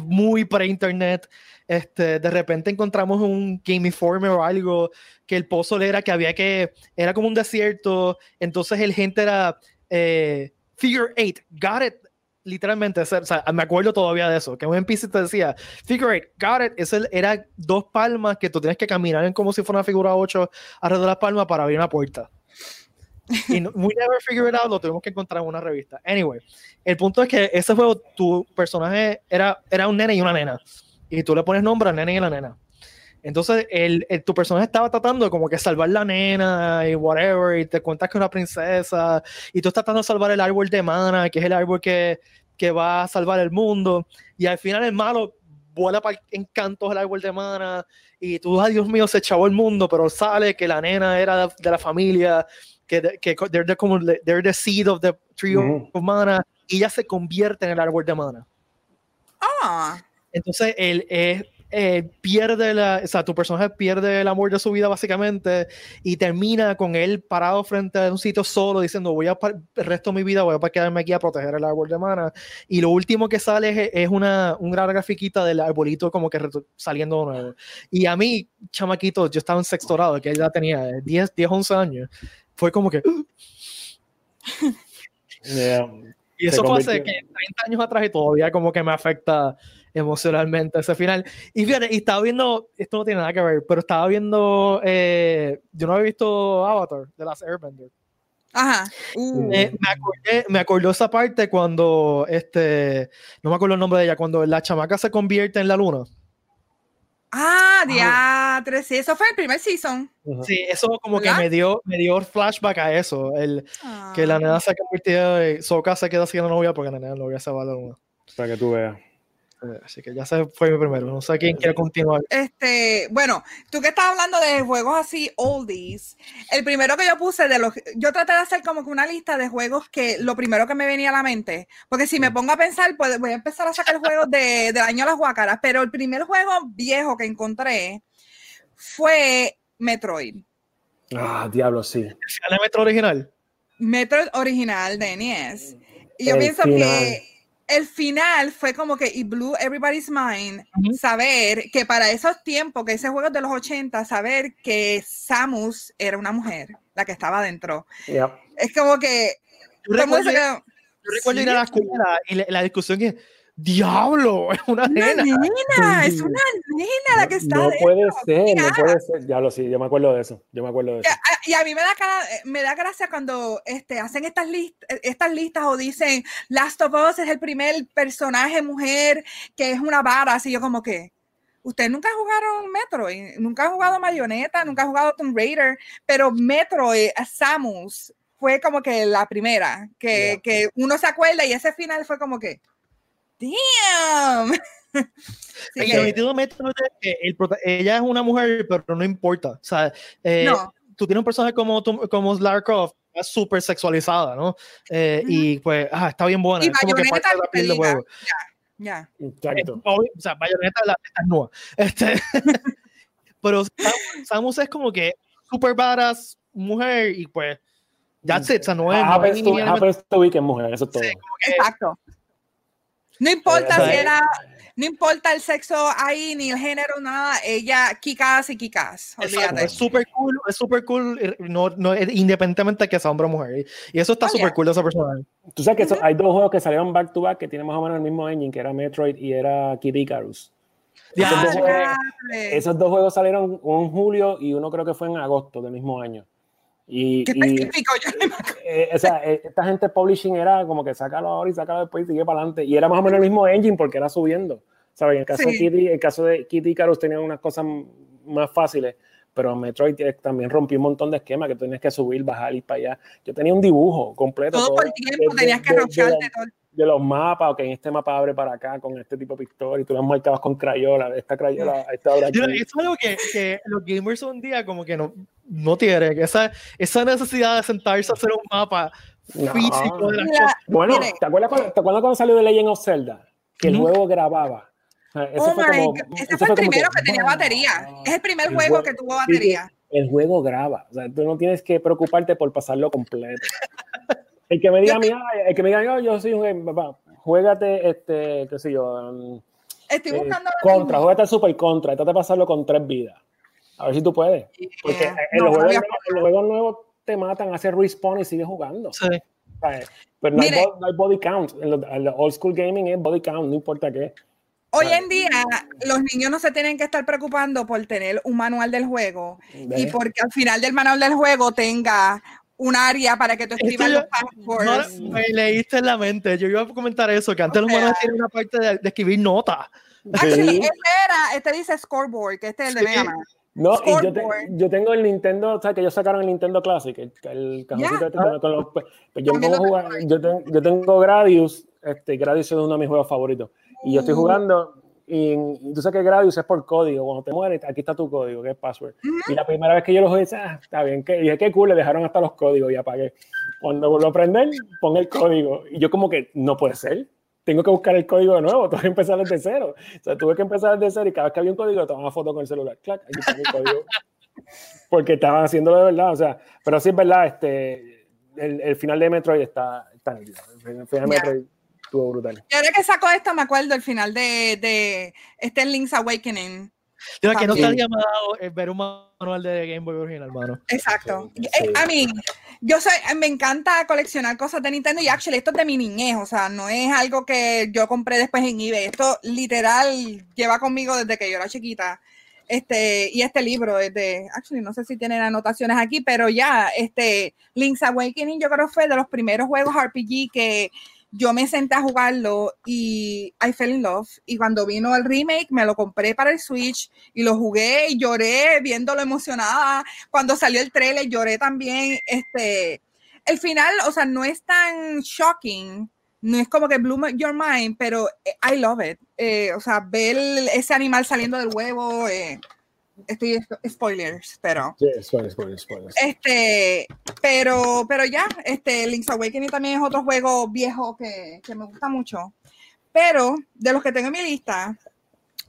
muy pre-internet. Este, de repente encontramos un Game Informer o algo que el puzzle era que había que, era como un desierto, entonces el gente era eh, Figure 8, got it, literalmente, o sea, me acuerdo todavía de eso, que un NPC te decía, figure eight, got it, es era dos palmas que tú tienes que caminar en como si fuera una figura 8 alrededor de las palmas para abrir una puerta. Y no, we never figured out, lo tuvimos que encontrar en una revista. Anyway, el punto es que ese juego, tu personaje era, era un nene y una nena. Y tú le pones nombre al nene y a la nena. Entonces, el, tu personaje estaba tratando de como que salvar la nena y whatever, y te cuentas que es una princesa, y tú estás tratando de salvar el árbol de mana, que es el árbol que, que va a salvar el mundo, y al final el malo vuela para encantos el árbol de mana, y tú, ay Dios mío, se echó el mundo, pero sale que la nena era de, la familia, que, que they're, the, como, they're the seed of the tree of mana, y ella se convierte en el árbol de mana. Ah. Entonces, él es eh, pierde la, o sea, tu personaje pierde el amor de su vida básicamente y termina con él parado frente a un sitio solo diciendo voy a el resto de mi vida voy a quedarme aquí a proteger el árbol de mana y lo último que sale es, una, un gran grafiquita del arbolito como que saliendo de nuevo. Y a mí chamaquito yo estaba en sexto grado que ya tenía 10, 10 11 años fue como que y eso fue hace 30 años atrás y todavía como que me afecta emocionalmente ese final. Y fíjate, y estaba viendo, esto no tiene nada que ver, pero estaba viendo, eh, yo no había visto Avatar de las Airbender. Ajá. Uh. me, acordé, me acordó esa parte cuando, este, no me acuerdo el nombre de ella, cuando la chamaca se convierte en la luna. Ah, diatre, sí, eso fue el primer season. Sí, eso como que me dio, me dio flashback a eso, el que la nena se convirtió y Soka se queda siendo novia porque la nena novia se va a la luna. Para que tú veas. Así que ya se fue mi primero. No sé quién quiere continuar. Este, bueno, tú que estás hablando de juegos así oldies, el primero que yo puse de los, yo traté de hacer como que una lista de juegos que lo primero que me venía a la mente, porque si me pongo a pensar, pues voy a empezar a sacar juegos de, del año de las guacaras, pero el primer juego viejo que encontré fue Metroid. Ah, diablo, sí. ¿El Metroid original? Metroid original de NES. Y yo pienso que el final fue como que it blew everybody's mind saber que para esos tiempos, que ese juego de los 80, saber que Samus era una mujer, la que estaba adentro. Es como que... Yo recuerdo, ir a la escuela y la, discusión que diablo, es una, nena. Es una nena la que está. No puede ser, no puede ser. Ya lo sé, yo me acuerdo de eso. Yo me acuerdo de eso. Y a, mí me da, me da gracia cuando este, hacen estas, estas listas o dicen Last of Us es el primer personaje mujer que es una vara. Así yo, como que. Ustedes nunca jugaron Metroid, nunca han jugado Marioneta, nunca han jugado Tomb Raider, pero Metroid, Samus, fue como que la primera, que, que uno se acuerda y ese final fue como que, damn. sí, el ella es una mujer, pero no importa. O sea, eh, tú tienes un personaje como, como Lara Croft, es súper sexualizada, ¿no? Eh, y pues, ah, está bien buena. Y es como que parte de la piel juego. Ya, Exacto. o sea, Bayonetta la, está nua. Este, pero Samus es como que super badass mujer y pues, that's it. O sea, no es. Happens to, happens to be que es mujer, eso es todo. Exacto. No importa si era, no importa el sexo ahí, ni el género, nada, ella kikas y kikas. Es súper cool, es súper cool, eh, no, no, independientemente de que sea hombre o mujer. Y eso está oh, súper cool de esa persona. Tú sabes que hay dos juegos que salieron back to back que tienen más o menos el mismo engine, que era Metroid y era Kid Icarus. Esos, dos juegos, esos dos juegos salieron en julio y uno creo que fue en agosto del mismo año. Y, ¿Qué específico? Yo eh, o sea, eh, esta gente publishing era como que sácalo ahora y sácalo después y sigue para adelante. Y era más o menos el mismo engine porque era subiendo. ¿Sabes? En el caso, de Kitty, el caso de Kitty Icarus tenían unas cosas más fáciles, pero Metroid también rompió un montón de esquemas que tenías que subir, bajar y para allá. Yo tenía un dibujo completo. Todo, por tiempo tenías que rocharte todo de los mapas, o que en este mapa abre para acá con este tipo de pistola y tú las marcabas con crayola, esta crayola, esta hora aquí. Es algo que, que, los gamers un día como que no, no tienen, esa, esa necesidad de sentarse a hacer un mapa físico de las Bueno, ¿te acuerdas, cuando, ¿te acuerdas, cuando, salió de Legend of Zelda? Que el juego grababa Ese Oh fue my como- ese fue el como primero que, que tenía batería. Es el primer El juego juego- que tuvo batería. El juego graba, o sea, tú no tienes que preocuparte por pasarlo completo. El que me diga a mí, "Ay", el que me diga, yo, yo soy un papá, juégate, este, qué sé yo, um, Estoy eh, buscando contra, mismo. juégate el super contra, trata de pasarlo con tres vidas. A ver si tú puedes. Porque Yeah. en, No, los no juegos, nuevos- en los juegos nuevos te matan, haces respawn y sigues jugando. Sí. ¿sabes? Pero no hay, Mire. bo- no hay body count. En los, en los old school gaming es body count, no importa qué. Hoy en día, los niños no se tienen que estar preocupando por tener un manual del juego y porque al final del manual del juego tenga un área para que tú escribas los passwords. No, me leíste en la mente. Yo iba a comentar eso, que antes O los sea- tienen una parte de, de escribir notas. Actually, Sí. este era, este dice scoreboard, que este es el de Sí. Mega Man. No, y yo, te- yo tengo el Nintendo, o sea, que ellos sacaron el Nintendo Classic, el, el cajoncito Ya. este con, los. pues, yo, pongo a lo jugar, yo, ten- yo tengo Gradius, este, Gradius es uno de mis juegos favoritos. Y yo estoy Uh. jugando, y, y tú sabes que Gradius es por código. Cuando te mueres, aquí está tu código, que es password. Y la primera vez que yo lo jugué, ah, está bien, que, dije, qué cool, le dejaron hasta los códigos y apagué. Cuando vuelvo a aprender, pon el código. Y yo, como que, no puede ser. Tengo que buscar el código de nuevo, tengo que empezar desde cero. O sea, tuve que empezar desde cero y cada vez que había un código, tomaba foto con el celular. Clac, aquí está mi código. Porque estaban haciéndolo de verdad, o sea, pero sí es verdad, este, el, el final de Metroid está, está nítido. El final de. Metroid estuvo brutal. Y ahora que saco esto, me acuerdo el final de, de este Link's Awakening. Yo, que no estaría mal eh, ver un manual de Game Boy original, hermano. Exacto. Sí, Eh, sí. A mí, yo soy, me encanta coleccionar cosas de Nintendo y actually esto es de mi niñez, o sea, no es algo que yo compré después en eBay. Esto literal lleva conmigo desde que yo era chiquita. Este, y este libro es de, actually, no sé si tienen anotaciones aquí, pero ya, este, Link's Awakening, yo creo que fue de los primeros juegos RPG que yo me senté a jugarlo y I fell in love. Y cuando vino el remake, me lo compré para el Switch y lo jugué y lloré viéndolo emocionada. Cuando salió el trailer, lloré también. Este, el final, o sea, no es tan shocking. No es como que blew my- your mind, pero eh, I love it. Eh, o sea, ver ese animal saliendo del huevo, eh, estoy spoilers, pero Sí, spoilers, spoilers, spoilers. este, pero, pero ya, este, Link's Awakening también es otro juego viejo que, que me gusta mucho. Pero de los que tengo en mi lista,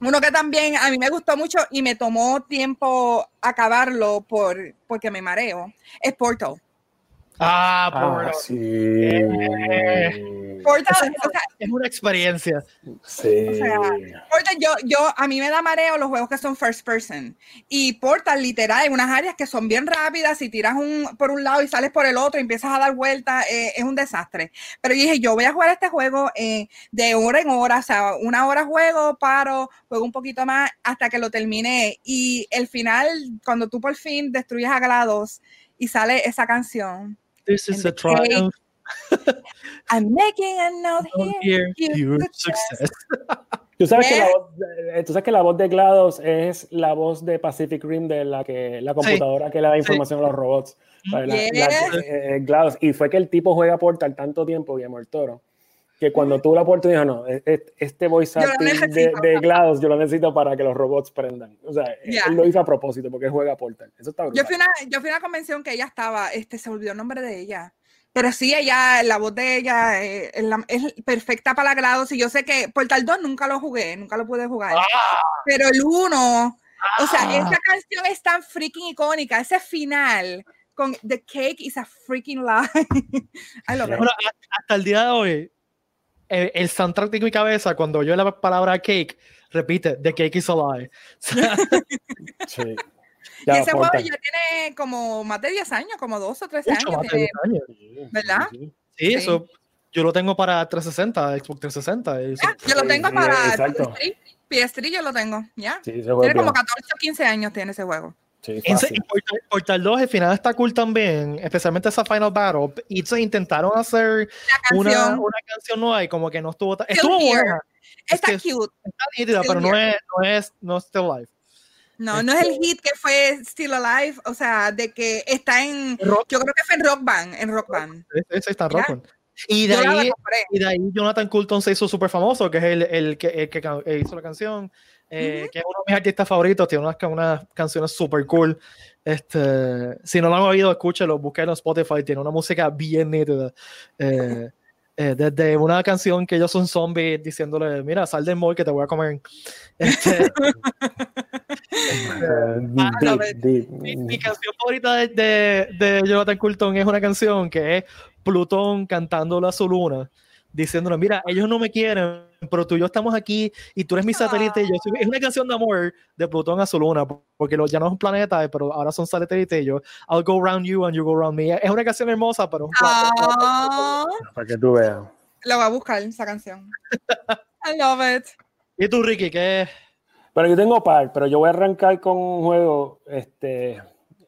uno que también a mí me gustó mucho y me tomó tiempo acabarlo por, porque me mareo, es Portal. Ah, Ah, Portal. sí. Portal, o sea, Es una experiencia. Sí. o sea, yo, yo, a mí me da mareo los juegos que son first person. Y Portal, literal, en unas áreas que son bien rápidas, si tiras un, por un lado y sales por el otro y empiezas a dar vueltas, eh, es un desastre. Pero yo dije, yo voy a jugar este juego eh, de hora en hora, o sea, una hora juego, paro, juego un poquito más hasta que lo terminé. Y el final, cuando tú por fin destruyes a GLaDOS y sale esa canción, This is a triumph I'm making a note here. your you success. Tú sabes, que la voz, de- tú sabes que la voz de GLaDOS es la voz de Pacific Rim de la que la computadora que le da información a los robots. La- la- Yes. eh, eh, GLaDOS. Y fue que el tipo juega Portal tanto tiempo, Guillermo el Toro, que cuando tuvo la oportunidad dijo, no, e- e- este voice acting de, de GLaDOS yo lo necesito para que los robots prendan. O sea, Yeah. él lo hizo a propósito porque juega Portal. Eso está Yo fui, a una, yo fui a una convención que ella estaba, este, se olvidó el nombre de ella. Pero sí, ella, la voz de ella eh, es, la- es perfecta para grados. Y yo sé que Portal 2 nunca lo jugué, nunca lo pude jugar. Pero el 1, o sea, Ah. esa canción es tan freaking icónica. Ese final con The Cake is a freaking lie. I love it. Bueno, hasta el día de hoy, el, el soundtrack de mi cabeza, cuando oye la palabra cake, repite, The cake is a lie. Sí. Y Ya, ese juego ya tiene como más de 10 años, como 12 o 13 Mucho años. más de tiene- 10 años. Sí, ¿Verdad? sí, sí. Sí, Sí. eso yo lo tengo para 360, Xbox 360. y eso- Ah, yo lo tengo Sí, para exacto. PS3. PS3 yo lo tengo, ya. Sí, ese juego Tiene como bien. 14 o 15 años tiene ese juego. Sí, En, fácil. en Portal, Portal 2, el final está cool también, especialmente esa Final Battle. Y se intentaron hacer una, canción una canción nueva y como que no estuvo tan. Estuvo Here. buena. es está que cute. Está nítida, pero no es, no es, no es Still Life. No, no es el hit que fue Still Alive, o sea, de que está en, Rock, yo creo que fue en Rock Band, en Rock Band. ese está Ya. rock. Y de ahí. Y de ahí Jonathan Coulton se hizo súper famoso, que es el, el que, el que hizo la canción, eh, Ujú. que es uno de mis artistas favoritos, tiene unas, ca- unas canciones súper cool. Este, si no lo han oído, escúchelo, búsquenlo en Spotify, tiene una música bien nítida. Eh, Eh, desde una canción que ellos son zombies diciéndole, mira, sal del mall que te voy a comer. Este, Deep, Ah, deep. mi, mi canción favorita de, de, de Jonathan Coulton es una canción que es Plutón cantándole a su luna, diciéndole, mira, ellos no me quieren, pero tú y yo estamos aquí y tú eres mi satélite. y yo soy-". Es una canción de amor de Plutón a su luna, porque lo- ya no es un planeta, pero ahora son satélites. y yo, I'll go around you and you go around me. Es una canción hermosa, pero es un plato. Ah, Para que tú veas. lo voy a buscar esa canción. I love it. ¿Y tú, Ricky, qué? Pero yo tengo par, pero yo voy a arrancar con un juego, este,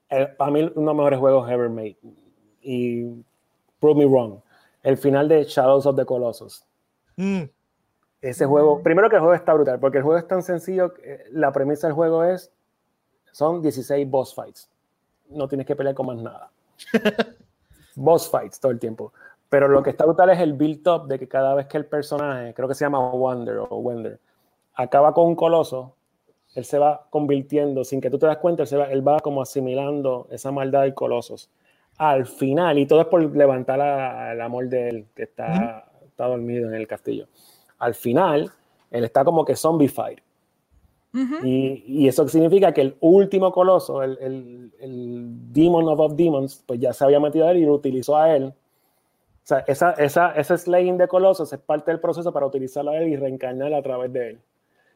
eh, para mí uno de los mejores juegos ever made. Y prove me wrong. El final de Shadows of the Colossus. Mm, Ese juego, primero que el juego está brutal, porque el juego es tan sencillo, eh, la premisa del juego es, son 16 boss fights. No tienes que pelear con más nada. boss fights todo el tiempo. Pero lo que está brutal es el build up de que cada vez que el personaje, creo que se llama Wonder o Wender, acaba con un coloso, él se va convirtiendo, sin que tú te das cuenta, él, se va, él va como asimilando esa maldad del colosos. Al final, y todo es por levantar la- el amor de él, que está, está dormido en el castillo. Al final, él está como que zombified. Ujú. Y, y eso significa que el último coloso, el, el, el Demon of Demons, pues ya se había metido a él y lo utilizó a él. O sea, esa, esa, ese slaying de colosos es parte del proceso para utilizarlo a él y reencarnar a través de él.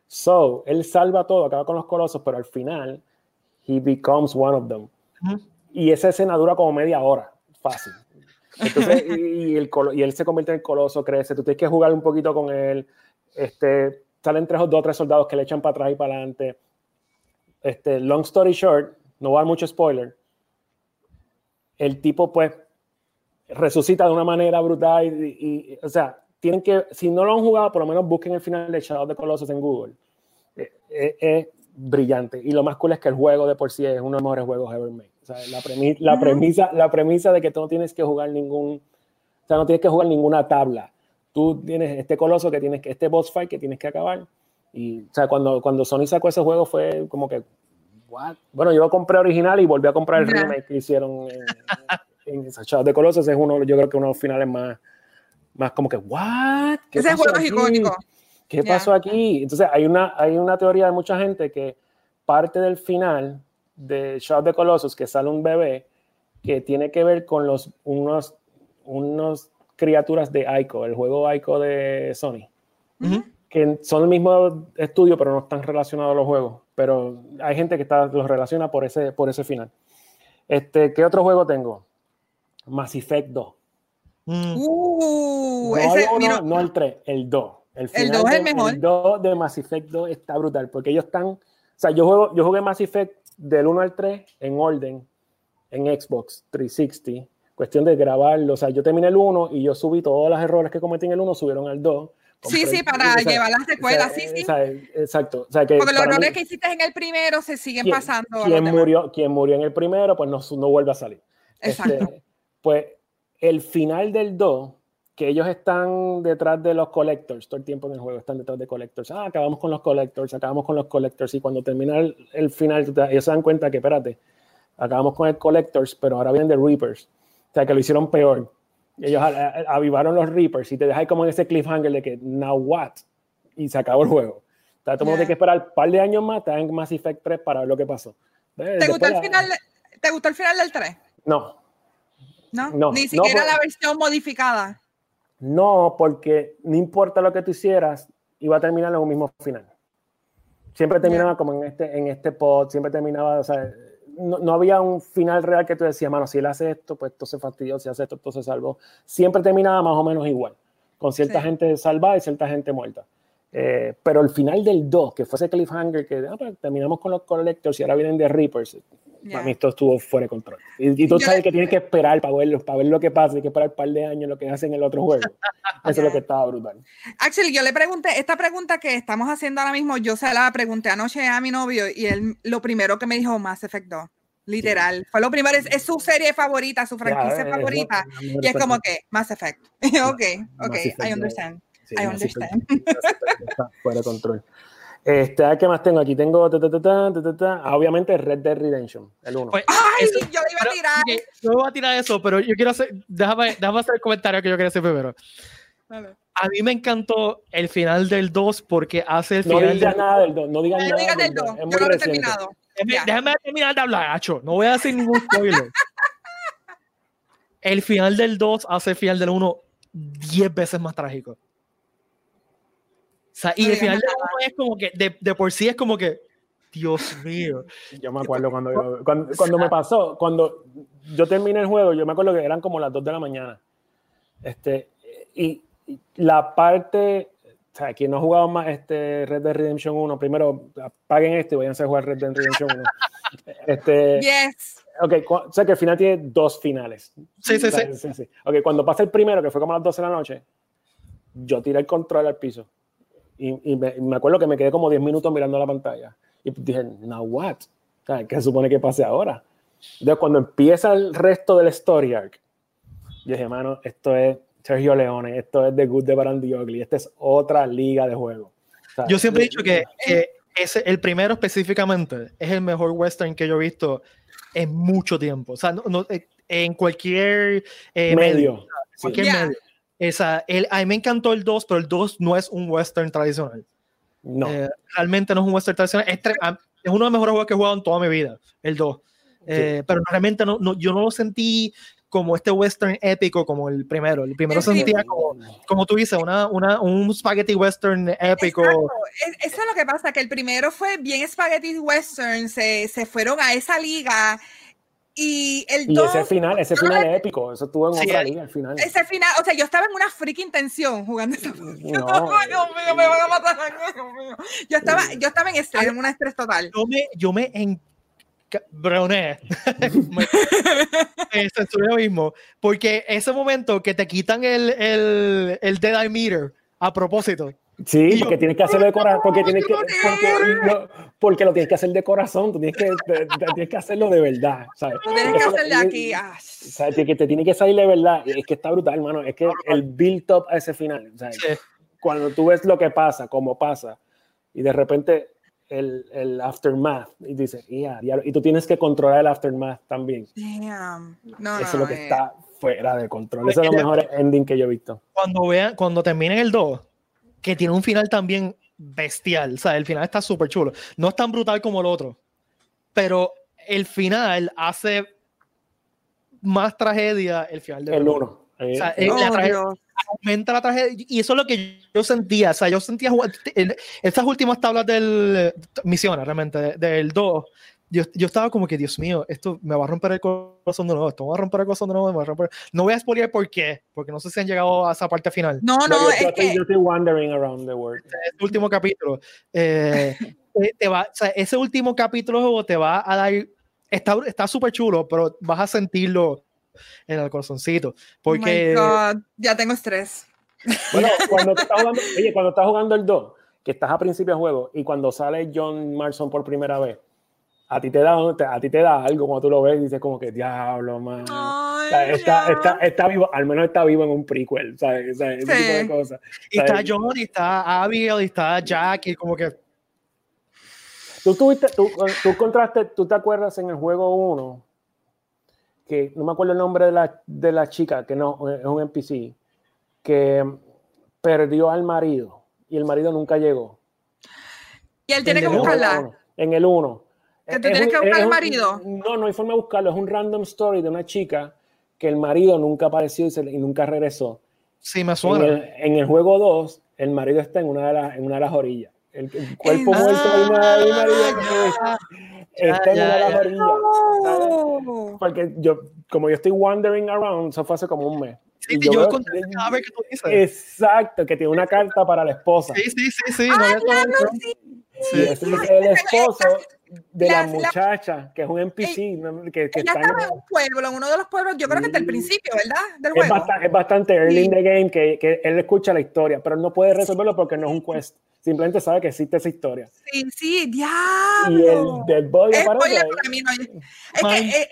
So, él salva todo, acaba con los colosos, pero al final, he becomes one of them. Ujú. Y esa escena dura como media hora, fácil. Entonces, y, y el colo- y él se convierte en el coloso, crece, tú tienes que jugar un poquito con él, este, salen tres o dos o tres soldados que le echan para atrás y para adelante. Este, long story short, no va a dar mucho spoiler, el tipo pues resucita de una manera brutal y, y- o sea, tienen que, si no lo han jugado, por lo menos busquen el final de Shadow of the Colossus en Google. Eh, eh, es brillante. Y lo más cool es que el juego de por sí es uno de los mejores juegos ever made. O sea, la, premi- la, premisa, la premisa de que tú no tienes que jugar ningún, o sea, no tienes que jugar ninguna tabla. Tú tienes este coloso que tienes que, este boss fight que tienes que acabar. Y, o sea, cuando, cuando Sony sacó ese juego fue como que, what? Bueno, yo lo compré original y volví a comprar el remake que hicieron en, en of the Colossus. Es uno, yo creo que uno de los finales más, más como que, what? ¿Qué Ese juego es icónico. ¿Qué Ya. pasó aquí? Entonces, hay una, hay una teoría de mucha gente que parte del final de Shadow of the Colossus, que sale un bebé, que tiene que ver con los, unos, unos criaturas de Ico, el juego Ico de Sony, Ujú. que son el mismo estudio, pero no están relacionados a los juegos. Pero hay gente que está, los relaciona por ese, por ese final. Este, ¿Qué otro juego tengo? Mass Effect 2. Mm. Uh, No, ese, el uno, mira, no el 3, el 2. El, final 2 es el de- mejor. El 2 de Mass Effect 2 está brutal, porque ellos están, o sea, yo, juego, yo jugué Mass Effect del 1 al 3 en orden, en Xbox 360, cuestión de grabarlo, o sea, yo terminé el 1 y yo subí todos los errores que cometí en el 1, subieron al 2. Sí, sí, para o sea, llevar las o sea, secuelas, sí, sí. o sea, exacto. O sea, que porque los para mí- errores que hiciste en el primero se siguen quien- pasando. quien murió, quien murió en el primero, pues no, no vuelve a salir. Exacto. Este, pues el final del 2, que ellos están detrás de los collectors, todo el tiempo en el juego están detrás de collectors. Ah, acabamos con los collectors, acabamos con los collectors. Y cuando termina el, el final, ellos se dan cuenta que, espérate, acabamos con el collectors, pero ahora vienen de Reapers. O sea, que lo hicieron peor. Ellos avivaron los Reapers y te dejan como en ese cliffhanger de que, now what? Y se acabó el juego. O sea, todo que esperar un par de años más, te dan Mass Effect 3 para ver lo que pasó. ¿Te Después gustó, el final, ¿Te gustó el final del 3? No, ¿No? No, Ni siquiera por- la versión modificada. No, porque no importa lo que tú hicieras, iba a terminar en un mismo final. Siempre terminaba como en este, en este pod, siempre terminaba, o sea, no, no había un final real que tú decías, mano, si él hace esto, pues esto se fastidió, si hace esto, se salvó. Siempre terminaba más o menos igual, con cierta Sí. gente salvada y cierta gente muerta. Eh, pero el final del 2, que fue ese cliffhanger que ah, pues, terminamos con los collectors y ahora vienen de Reapers, Para mí esto estuvo fuera de control. Y, y tú Yo- sabes que tienes que esperar para verlo, para ver lo que pasa, hay que esperar un par de años lo que hacen en el otro juego. Eso es lo que estaba brutal. Axel, yo le pregunté, esta pregunta que estamos haciendo ahora mismo, yo se la pregunté anoche a mi novio y él lo primero que me dijo, Mass Effect 2. Literal. Fue lo primero, es, es su serie favorita, su franquicia es favorita. mejor Y es como que, Mass Effect. ok, ok, Mass I understand. Sí, I understand. Fuera de control. Este, ¿qué más tengo aquí? Tengo, ta, ta, ta, ta, ta, ta, ta. Ah, obviamente, Red Dead Redemption, el 1. Pues, ¡Ay! eso- yo iba a pero, tirar. ok, yo voy a tirar eso, pero yo quiero hacer, déjame, déjame hacer el comentario que yo quería hacer primero. A mí me encantó el final del 2 porque hace el No final. digas del- nada del 2. No digas No nada digas del del 2. 2. Es Yo muy no lo he terminado. Déjame, déjame terminar de hablar, Acho. No voy a decir ningún spoiler. el final del 2 hace el final del 1 10 veces más trágico. Sea, y digas final. 1 es como que, de, de por sí es como que, Dios mío. Yo me acuerdo cuando, yo- cuando, cuando me pasó, cuando yo terminé el juego, yo me acuerdo que eran como las 2 de la mañana. Este, y, y la parte, o sea, quien no ha jugado más este Red Dead Redemption 1, primero apaguen esto y vayan a jugar Red Dead Redemption 1. Este, Yes. ok, o sea que el final tiene dos finales. Sí, sí, O sea, sí. Ok, cuando pasa el primero, que fue como a las 12 de la noche, yo tiré el control al piso. Y, y me, y me acuerdo que me quedé como 10 minutos mirando la pantalla. Y dije, now what? ¿Qué se supone que pase ahora? Entonces, cuando empieza el resto del story arc, yo dije, mano, esto es Sergio Leone, esto es The Good, The Ugly, esta es otra liga de juego. O sea, Yo siempre he dicho que, que ese, el primero específicamente es el mejor western que yo he visto en mucho tiempo. O sea, no, no, eh, en cualquier eh, medio. medio. Sí. Cualquier Yeah. medio. Esa, el, a mí me encantó el 2, pero el 2 no es un western tradicional. No. Eh, realmente no es un western tradicional. Es, es uno de los mejores juegos que he jugado en toda mi vida, el 2. Eh, Pero realmente no, no, yo no lo sentí como este western épico como el primero. El primero Sí, sí. sentía como, como tú dices, una, una, un spaghetti western épico. Exacto. Eso es lo que pasa, que el primero fue bien spaghetti western, se, se fueron a esa liga y el Y 2, ese final, ese final es épico. Eso estuvo en Sí, otra eh. liga al final. ese final, o sea, yo estaba en una freaking tensión jugando esa No. Ay, Dios mío, me van a matar. ay, Dios mío. Yo estaba, yo estaba en estrés, en un estrés total. yo me, yo me encabroné. me me censuré yo mismo. Porque ese momento que te quitan el, el, el Dead Eye Meter a propósito. Sí, Y yo- porque tienes que hacerlo de corazón, porque tienes que, porque, no, porque lo tienes que hacer de corazón, tú tienes que, te- te- tienes que hacerlo de verdad, ¿sabes? Tú tienes que Eso- hacer de aquí. ah. ¿sabes? Que te tiene que salir de verdad, es que está brutal, hermano, es que el build up a ese final, ¿sabes? Sí. Cuando tú ves lo que pasa, cómo pasa, y de repente el, el aftermath, y dices, "Ya, diablo", y tú tienes que controlar el aftermath también. Damn. No, Eso es no, lo que eh. está fuera de control. Ese es los mejores ending que yo he visto. Cuando vean, cuando terminen el 2, que tiene un final también bestial. O sea, el final está súper chulo. No es tan brutal como el otro. Pero el final hace más tragedia el final del El uno. O sea, eh, la tragedia- Dios. aumenta la tragedia y eso es lo que yo sentía, o sea, yo sentía jugar- en estas últimas tablas del misiones realmente de- del 2, yo, yo estaba como que Dios mío, esto me va a romper el corazón de nuevo, esto me va a romper el corazón de nuevo, me va a romper- no voy a spoilear por qué, porque no sé si han llegado a esa parte final, No, no, no, yo, es que yo estoy wandering around the world. este último capítulo, eh, eh, te va, o sea, ese último capítulo te va a dar, está está súper chulo, pero vas a sentirlo en el corazoncito, porque Oh my God, ya tengo estrés. Bueno, cuando tú estás jugando, oye, cuando estás jugando el 2, que estás a principio de juego, y cuando sale John Marston por primera vez, a ti te da, a ti te da algo cuando tú lo ves y dices como que diablo, man. Ay, O sea, está, está, está vivo, al menos está vivo en un prequel, ¿sabes? O sea, ese Sí. tipo de cosas. y está. John, y está Abigail, y está Jack, y como que Tú, tuviste, tú, tú encontraste, tú te acuerdas en el juego 1, que no me acuerdo el nombre de la, de la chica, que no, es un NPC, que perdió al marido y el marido nunca llegó. Y él tiene que En el buscarla. uno, En el 1. ¿Que tú tienes que buscar al marido? No, no hay forma de buscarlo. Es un random story de una chica que el marido nunca apareció y, se- y nunca regresó. sí me En suena. el, en el juego 2, el marido está en una de, las- en una de las orillas. El, el cuerpo ¿En muerto ma- del marido que está en una de las orillas. Porque yo, como yo estoy wandering around, eso fue hace como un mes. Sí, Y yo, veo- encontré el cadáver que tú dices. Exacto, que tiene una carta para la esposa. Sí, sí, sí, sí. no Ah, había claro, tomado- sí. Y es el esposo de la, La- la- muchacha, que es un NPC, ¿no? que, que Ella está en- estaba en un pueblo, en uno de los pueblos, yo creo que desde el Mm. principio, ¿verdad? Del es, juego. bastante, es bastante early Sí. in the game que, que él escucha la historia, pero él no puede resolverlo porque no es un quest. Simplemente sabe que existe esa historia. Sí, sí, Y diablo. el dead body Es aparece para mí, no. Es Mind que eh.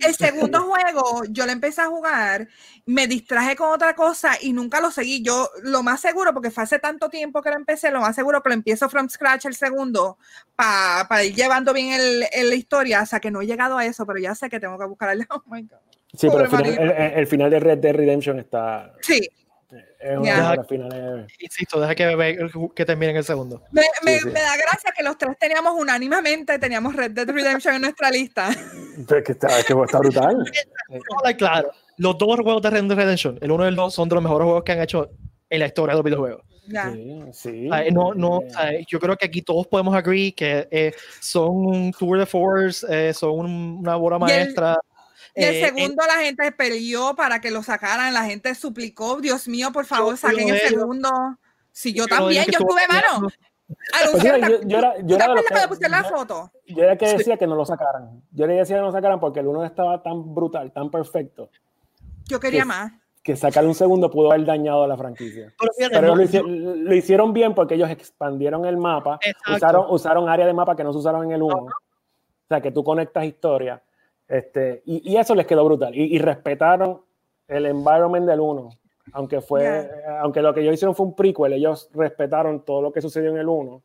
El segundo juego yo lo empecé a jugar, me distraje con otra cosa y nunca lo seguí. Yo lo más seguro, porque fue hace tanto tiempo que lo empecé, lo más seguro que lo empiezo from scratch el segundo para ir llevando bien el, el- la historia. Sea que no he llegado a eso, pero ya sé que tengo que buscar el. Oh my God. Sí, pero el final, el final de Red Dead Redemption está, Sí, Es una de las finales. Insisto, deja que, ve- que termine en el segundo. Me, me- sí. me da gracia que los tres teníamos unánimemente, teníamos Red Dead Redemption en nuestra lista. Es que está, es que está brutal. Claro, los dos juegos de Red Dead Redemption, el uno y el dos, son de los mejores juegos que han hecho en la historia de los videojuegos. Ya. Sí, sea, no, no, Eh, yo creo que aquí todos podemos agree que eh, son un tour de force, eh, son un- una el- maestra. Y el Eh, segundo la gente peleó para que lo sacaran, la gente suplicó, Dios mío, por favor, Yo saquen el segundo. Si yo también, yo estuve mano. Pues Anunciaron, mira, yo, yo era, ¿Tú yo era de los que, pusieron la yo- foto? yo era que Sí. decía que no lo sacaran. Yo le decía que no lo sacaran porque el uno estaba tan brutal, tan perfecto, Yo quería que- más. que sacarle un segundo pudo haber dañado a la franquicia. Pero fíjate, Pero no, lo, hicieron bien porque ellos expandieron el mapa, Exacto. usaron, usaron áreas de mapa que no se usaron en el 1. O sea, que tú conectas historia. Este, y, y eso les quedó brutal. Y, y respetaron el environment del 1. Aunque, fue, Ya. eh, aunque lo que ellos hicieron fue un prequel, ellos respetaron todo lo que sucedió en el 1.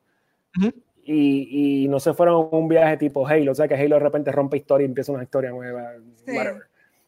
Ujú. y, y no se fueron a un viaje tipo Halo. O sea, que Halo de repente rompe historia y empieza una historia nueva. Sí. whatever.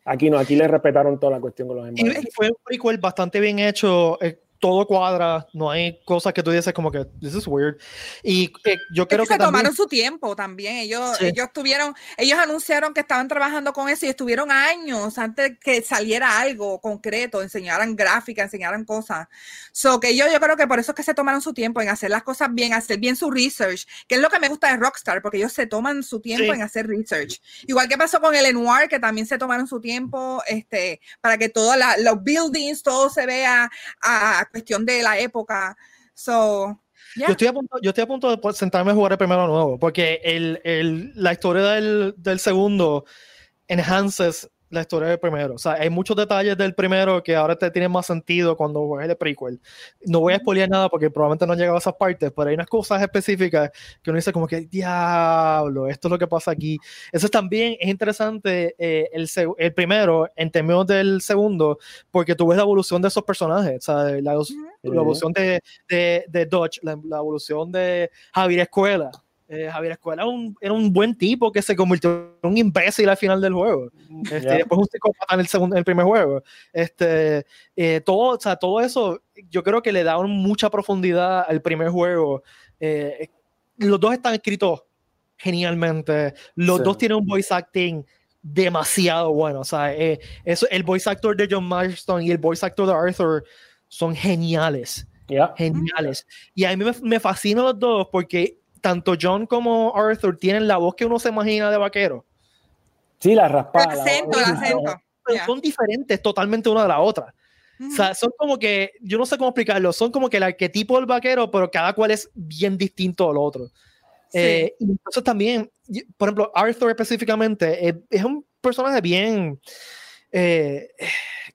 Aquí no, aquí le respetaron toda la cuestión con los environments. y fue un prequel bastante bien hecho. eh, todo cuadra, no hay cosas que tú dices como que this is weird. Y eh, yo Es creo que que se también, tomaron su tiempo también. Ellos, Sí. ellos tuvieron, ellos anunciaron que estaban trabajando con eso y estuvieron años antes que saliera algo concreto, enseñaran gráfica, enseñaran cosas. So que yo, yo creo que por eso es que se tomaron su tiempo en hacer las cosas bien, hacer bien su research, que es lo que me gusta de Rockstar, porque ellos se toman su tiempo Sí. en hacer research. Igual que pasó con el Noir, que también se tomaron su tiempo, este, para que todos los buildings, todo se vea a cuestión de la época. So, yo, estoy a punto, yo estoy a punto de po- sentarme a jugar el primero nuevo, porque el, el- la historia del, del segundo enhances la historia del primero. O sea, hay muchos detalles del primero que ahora te tienen más sentido cuando juegues el prequel. No voy a spoilear nada porque probablemente no han llegado a esas partes, pero hay unas cosas específicas que uno dice como que, diablo, esto es lo que pasa aquí. Eso también es interesante eh, el, el primero en términos del segundo, porque tú ves la evolución de esos personajes, o sea, la, la evolución de, de, de Dodge, la, la evolución de Javier Escuela. Eh, Javier Escuela era un, era un buen tipo que se convirtió en un imbécil al final del juego. Este, Ya. y después un psicópata en el, segundo, en el primer juego. Este, eh, todo, o sea, todo eso yo creo que le da mucha profundidad al primer juego. Eh, los dos están escritos genialmente. Los Sí. dos tienen un voice acting demasiado bueno. O sea, eh, eso, el voice actor de John Marston y el voice actor de Arthur son geniales Ya. geniales. Y a mí me, me fascinan los dos porque tanto John como Arthur tienen la voz que uno se imagina de vaquero, Sí, la el raspada. la- acento, el la- acento. pero Ya. son diferentes totalmente una de la otra. O sea, son como que, yo no sé cómo explicarlo, son como que el arquetipo del vaquero, pero cada cual es bien distinto al otro. Sí. Eh, y entonces también, por ejemplo, Arthur específicamente eh, es un personaje bien, eh,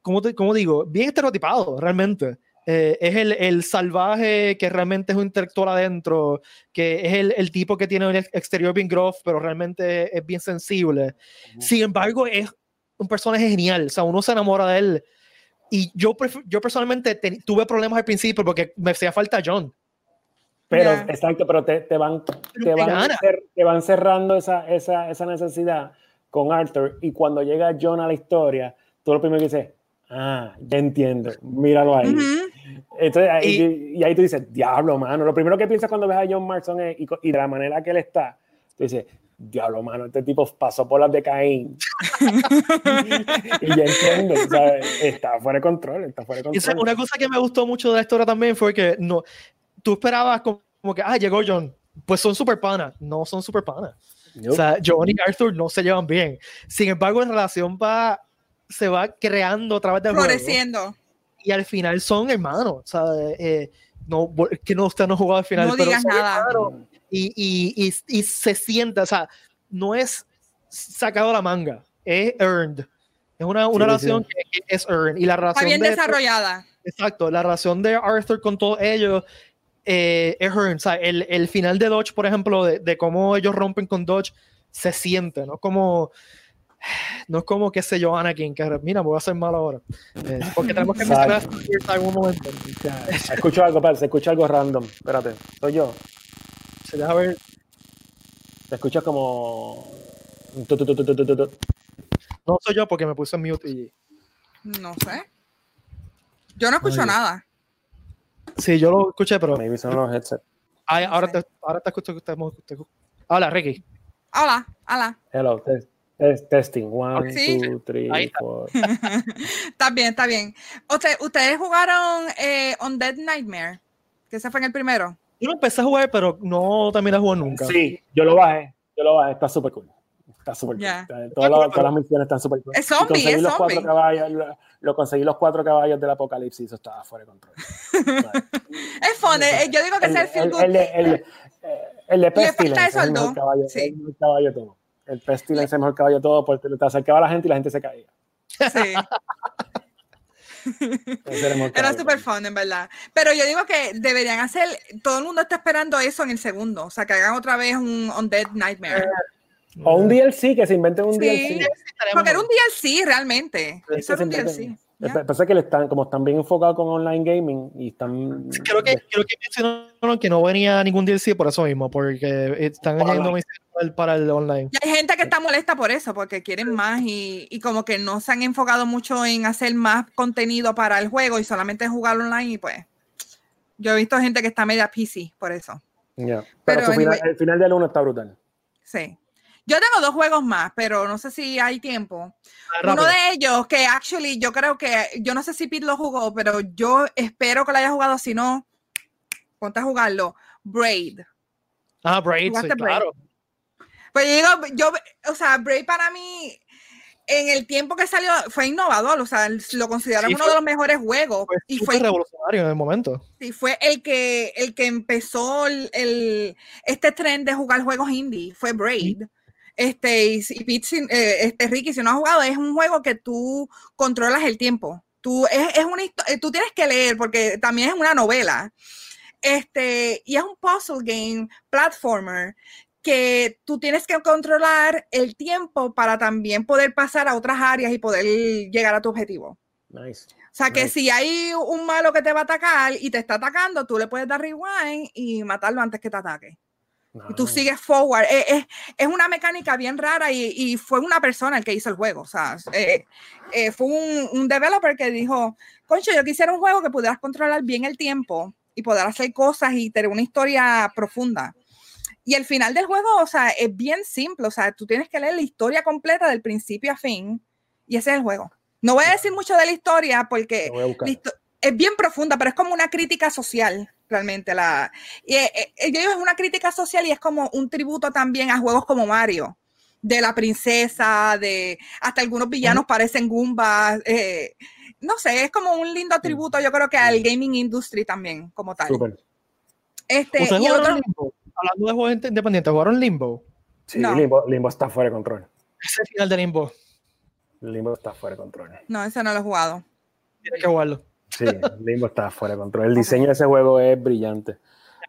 ¿cómo, te- cómo digo? Bien estereotipado, realmente. Eh, es el, el salvaje que realmente es un intelectual adentro, que es el, el tipo que tiene un ex- exterior bien gruff, pero realmente es bien sensible. Sin embargo, es un personaje genial, o sea, uno se enamora de él. Y yo, yo personalmente te- tuve problemas al principio porque me hacía falta John. Pero, Ya. exacto, pero te, te van, Pero te van, cer- te van cerrando esa, esa, esa necesidad con Arthur y cuando llega John a la historia, tú lo primero que dices, ah, ya entiendo, míralo ahí. Ujú. Entonces, ahí- y, ahí tú dices, diablo, mano. Lo primero que piensas cuando ves a John Marston es, y, co- y de la manera que él está, tú dices, diablo, mano, este tipo pasó por las de Caín. y ya entiendo, sea, está fuera de control, está fuera de Y esa- control. una cosa que me gustó mucho de la historia también fue que no, tú esperabas como, como que, ah, llegó John. Pues son super panas. No son super panas. Yup. O sea, John y Arthur no se llevan bien. Sin embargo, la relación va, se va creando a través del juego. Floreciendo. Y al final son hermanos. O sea, eh, no, que no, usted no jugó al final. No pero digas son nada. hermanos. Y, y, y, y se siente, o sea, no es sacado la manga, es earned. Es una, una Sí, relación sí. Que, que es earned. Y la Está relación bien de, desarrollada. Exacto, la relación de Arthur con todos ellos eh, es earned. O sea, el, el final de Dodge, por ejemplo, de, de cómo ellos rompen con Dodge, se siente, ¿no? Como, no es como, qué sé yo, Anakin, que mira, me voy a hacer mal ahora. Eh, porque tenemos que mencionar en algún momento. Escucho algo, espérate, se escucha algo random. Espérate, soy yo. Se deja ver. Te escuchas como. tu, tu, tu, tu, tu, tu, tu. No soy yo porque me puse en mute y. No sé. Yo no escucho Ay. nada. Sí, yo lo escuché, pero. Maybe son los headsets. Ay, No ahora, sé. te, ahora te escucho que estamos. te- Hola, Ricky. Hola, hola. Hello, test, test- testing. One, Sí. two, three, Ahí está. four. Está bien, está bien. Usted- ¿Ustedes jugaron eh, Undead Nightmare? Que ese fue en el primero. Yo lo empecé a jugar, pero no terminé de jugar nunca. Sí, yo lo bajé. Yo lo bajé. Está súper cool. Está súper Ya. cool. Todas, las, todas las misiones están súper cool. Es zombie, conseguí es los cuatro zombie. caballos, lo, lo conseguí los cuatro caballos del apocalipsis. Eso estaba fuera de control. Es fun. eh, yo digo que es el feel el, good. el, de- el, de- el de Le falta Pestilence eso es al el caballo, Sí. el caballo todo. El Pestilence es el mejor caballo de todo porque te acercaba a la gente y la gente se caía. Sí. Era super fun, en verdad. Pero yo digo que deberían hacer, todo el mundo está esperando eso en el segundo. O sea, que hagan otra vez un Undead Nightmare. O un DLC, que se inventen un Sí. DLC. Porque era un DLC realmente. Es Eso era un DLC. Que pasa que le están, como están bien enfocados con online gaming y están. Creo que, creo que mencionaron que no venía ningún DLC por eso mismo, porque están añadiendo misiones para el- online. Y hay gente que está molesta por eso, porque quieren más y, y como que no se han enfocado mucho en hacer más contenido para el juego y solamente jugar online y pues yo he visto gente que está media PC por eso. Ya. Pero, Pero final- el final del 1 está brutal. Sí. Yo tengo dos juegos más, pero no sé si hay tiempo. Ah, Uno de ellos que actually yo creo que, yo no sé si Pete lo jugó, pero yo espero que lo haya jugado, si no, ponte a jugarlo. Braid. Ah, Braid, sí, ¿Jugaste Braid? claro. Pues yo digo, yo, o sea, Braid para mí, en el tiempo que salió, fue innovador, o sea, lo consideraron Sí, uno fue- de los mejores juegos. Fue y fue, revolucionario en el momento. sí, fue el que, el que empezó el, el- este tren de jugar juegos indie, fue Braid. Este, y, y Pete, eh, este, Ricky, si no has jugado, es un juego que tú controlas el tiempo. Tú, es, es una eh, tú tienes que leer porque también es una novela. Este, y es un puzzle game, platformer, que tú tienes que controlar el tiempo para también poder pasar a otras áreas y poder llegar a tu objetivo. Nice. O sea, que Nice. si hay un malo que te va a atacar y te está atacando, tú le puedes dar rewind y matarlo antes que te ataque. Y tú Nice. sigues forward. Es, es- es una mecánica bien rara y, y fue una persona el que hizo el juego. O sea, eh, eh, fue un, un developer que dijo, concho, yo quisiera un juego que pudieras controlar bien el tiempo y poder hacer cosas y tener una historia profunda. Y el final del juego, o sea, es bien simple. O sea, tú tienes que leer la historia completa del principio a fin y ese es el juego. No voy a decir mucho de la historia porque la histo- es bien profunda, pero es como una crítica social, realmente. La, y, eh, eh, yo digo, es una crítica social y es como un tributo también a juegos como Mario, de la princesa, de hasta algunos villanos parecen Goombas. eh, no sé, es como un lindo tributo, yo creo que al gaming industry también, como tal. Súper. Este, ¿Ustedes y el otro? Hablando de juegos independientes, ¿jugaron Limbo? Sí, No. Limbo, Limbo está fuera de control. Ese final de Limbo. Limbo está fuera de control. no, ese no lo he jugado. Tienes que jugarlo. Sí, Limbo está fuera de control. El diseño de ese juego es brillante.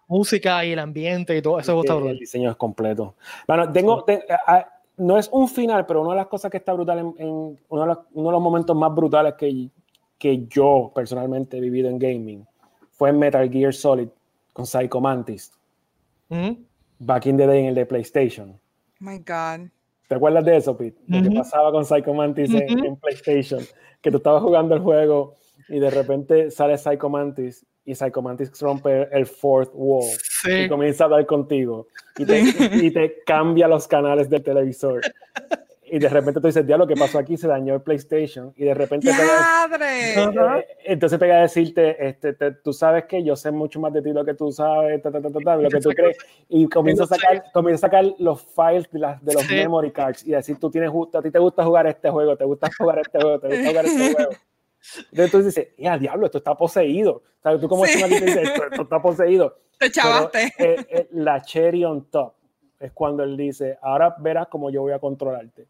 Música y el ambiente y todo, eso está el, brutal. el diseño es completo. Bueno, tengo, te- ah, no es un final, pero una de las cosas que está brutal en, en- uno, de los, uno de los momentos más brutales que, que yo personalmente he vivido en gaming fue en Metal Gear Solid con Psycho Mantis, Back in the day en el de PlayStation. Oh my God. ¿Te acuerdas de eso, Pete? Lo que Ujú. pasaba con Psycho Mantis en- Ujú. en, PlayStation. Que tú estabas jugando el juego y de repente sale Psycho Mantis y Psycho Mantis rompe el fourth wall Sí. y comienza a hablar contigo y te, y te cambia los canales del televisor. Y de repente tú dices, diablo, ¿qué pasó aquí? Se dañó el PlayStation. Y de repente pega, eh, entonces pega a decirte, este, te- tú sabes que yo sé mucho más de ti lo que tú sabes, ta, ta, ta, ta, ta, lo que tú crees. Y comienza a sacar, comienza a sacar los files de, las, de los Sí. memory cards y decir, tú tienes, ju- a ti te gusta jugar este juego, te gusta jugar este juego, te gusta jugar este juego. Entonces tú dices, ya, diablo, esto está poseído. ¿Sabes? Tú como Sí. dices, esto, esto está poseído. Te Pero, chavaste. eh, eh, la cherry on top es cuando él dice, ahora verás cómo yo voy a controlarte.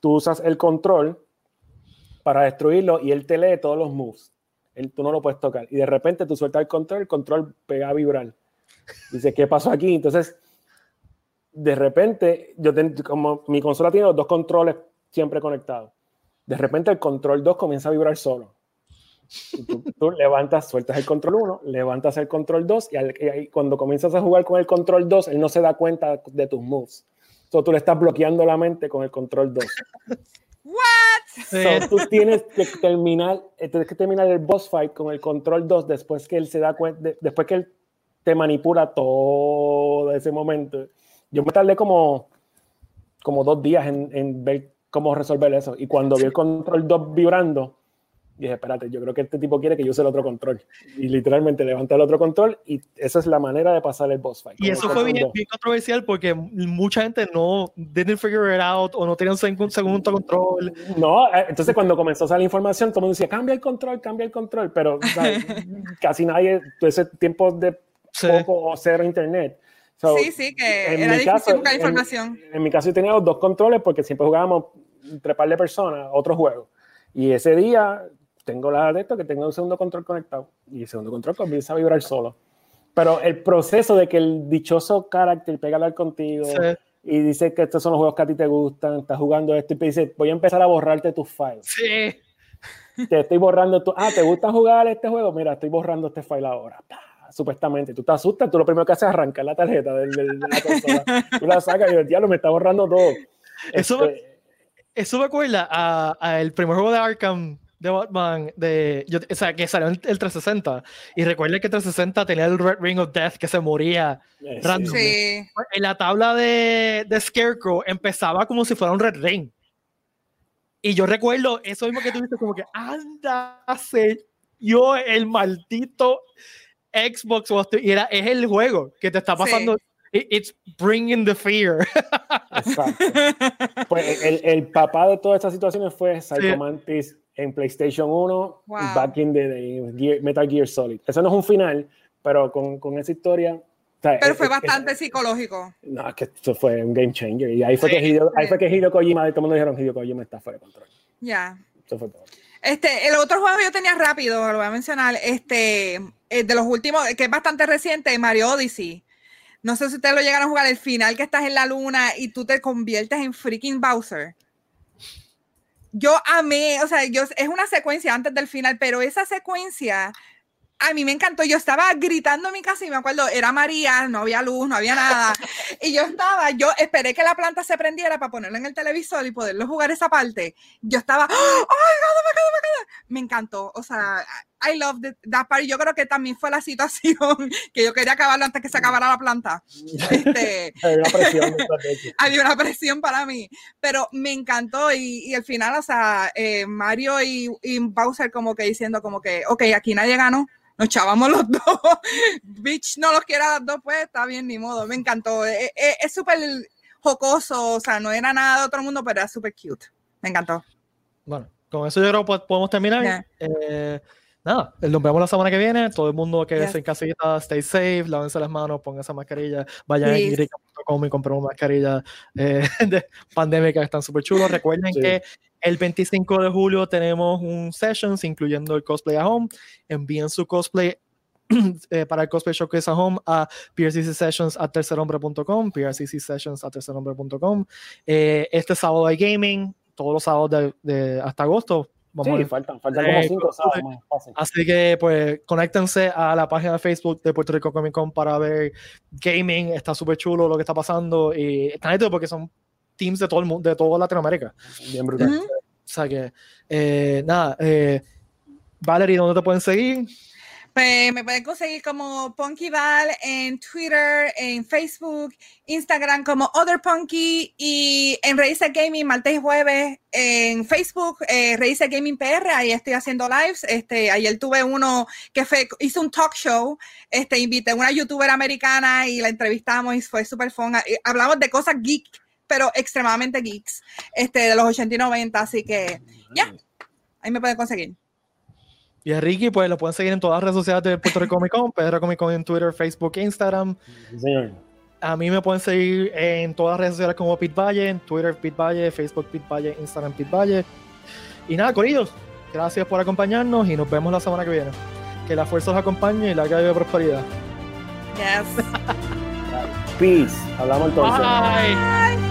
Tú usas el control para destruirlo y él te lee todos los moves. Él, tú no lo puedes tocar. Y de repente tú sueltas el control, el control pega a vibrar. Dice, ¿qué pasó aquí? Entonces, de repente, yo ten- como mi consola tiene los dos controles siempre conectados. De repente el control 2 comienza a vibrar solo. Tú, levantas, sueltas el control 1, levantas el control 2 y, al- y cuando comienzas a jugar con el control 2, él no se da cuenta de tus moves. Entonces tú le estás bloqueando la mente con el control 2. What? So, tú tienes que terminar, eh, tienes que terminar el boss fight con el control 2 después que él se da cuenta, de- después que él te manipula todo ese momento. Yo me tardé como, como dos días en, en ver cómo resolver eso. Y cuando vi el control 2 vibrando, dije, espérate, yo creo que este tipo quiere que yo use el otro control. Y literalmente levanté el otro control y esa es la manera de pasar el boss fight. Y eso fue bien, 2. bien controversial porque mucha gente no didn't figure it out o no tenían un seg- un segundo control. No, eh, entonces cuando comenzó a salir información, todo el mundo decía, cambia el control, cambia el control, pero ¿sabes? casi nadie, todo ese tiempo de Sí. poco o cero internet. So, sí, sí, que en era difícil caso, buscar en- información. En, mi caso yo tenía los dos controles porque siempre jugábamos entre par de personas, otro juego. Y ese día tengo la de esto que tengo un segundo control conectado y el segundo control comienza a vibrar solo. Pero el proceso de que el dichoso carácter pega a hablar contigo Sí. y dice que estos son los juegos que a ti te gustan, estás jugando esto y te dice, voy a empezar a borrarte tus files. Sí. Te estoy borrando tu, ah, ¿te gusta jugar este juego? Mira, estoy borrando este file ahora. Supuestamente, tú te asustas, tú lo primero que haces es arrancar la tarjeta de, la consola. Tú la sacas y el diablo me está borrando todo. Eso me- Este, Eso me acuerda a, a el primer juego de Arkham de Batman, de, yo- o sea, que salió el 360. Y recuerda que el 360 tenía el Red Ring of Death que se moría. Random. Sí. En la tabla de, de Scarecrow empezaba como si fuera un Red Ring. Y yo recuerdo eso mismo que tú viste, como que anda, se yo el maldito Xbox. Y era, es el juego que te está pasando. It's bringing the fear. Exacto. Pues el, el papá de todas estas situaciones fue Psycho Mantis en PlayStation 1 Wow. y back in the day, Gear- Metal Gear Solid. Eso no es un final, pero con, con esa historia. o sea, Pero es- fue es- bastante psicológico. No, es que eso fue un game changer. Y ahí fue, que, Sí. Hideo, ahí fue que Hideo Kojima, todo el mundo dijeron Hideo Kojima está fuera de control. Ya. Eso fue todo. Este, el otro juego que yo tenía rápido, lo voy a mencionar, este, de los últimos, que es bastante reciente, Mario Odyssey. No sé si ustedes lo llegaron a jugar, el final que estás en la luna y tú te conviertes en freaking Bowser. Yo amé, o sea, yo, es una secuencia antes del final, pero esa secuencia a mí me encantó. Yo estaba gritando en mi casa y me acuerdo, era María, no había luz, no había nada. Y yo estaba, yo esperé que la planta se prendiera para ponerlo en el televisor y poderlo jugar esa parte. Yo estaba, ¡ay, God, oh God, oh God! Me encantó. O sea, I love the- that part. Yo creo que también fue la situación que yo quería acabarlo antes que se acabara la planta. Este, una presión había una presión para mí, pero me encantó y, y al final, o sea, eh, Mario y, y Bowser como que diciendo como que, ok, aquí nadie ganó, nos chavamos los dos, Bitch no los quiere a los dos, pues está bien, ni modo, me encantó, Eh, eh, es súper jocoso, o sea, no era nada de otro mundo, pero era súper cute, me encantó. Bueno, con eso yo creo que podemos terminar. Ya. Eh, nada, nos vemos la semana que viene. Todo el mundo que Yes. en casita, stay safe, lávense las manos, pónganse mascarilla, vayan Please. a guirica.com y compren mascarilla eh, de pandémica están súper chulos. Recuerden Sí. que el 25 de julio tenemos un sessions incluyendo el cosplay a home. Envíen su cosplay eh, para el cosplay showcase a home a PRCC Sessions a tercerhombre.com, PRCC Sessions a tercerhombre.com. Eh, este sábado hay gaming, todos los sábados de, de- hasta agosto. Vamos a Sí, ver. faltan, faltan como cinco sábados más. fácil. Así que pues conéctense a la página de Facebook de Puerto Rico Comic Con para ver gaming, está súper chulo lo que está pasando y está neto porque son teams de todo el mundo, de toda Latinoamérica. Bien brutal. O sea que eh, nada, eh, Valerie, ¿dónde te pueden seguir? Pues me pueden conseguir como Punky Val en Twitter, en Facebook, Instagram como Other Punky y en Raíces Gaming martes y jueves en Facebook, eh, Gaming PR, ahí estoy haciendo lives. Este, ayer tuve uno que fue, hice un talk show, este, invité a una youtuber americana y la entrevistamos y fue súper fun. Eh, Hablamos de cosas geek, pero extremadamente geeks, este, de los 80 y 90, así que ya, ahí me pueden conseguir. Y a Ricky, pues lo pueden seguir en todas las redes sociales de Puerto Rico Comic Con, Pedro Comic Con en Twitter, Facebook, Instagram. Sí, señor. A mí me pueden seguir en todas las redes sociales como Pit Valle, en Twitter Pit Valle, Facebook Pit Valle, Instagram Pit Valle. Y nada, Corillos, gracias por acompañarnos y nos vemos la semana que viene. Que la fuerza os acompañe y la calle de prosperidad. Yes. Peace. Hablamos entonces. Bye.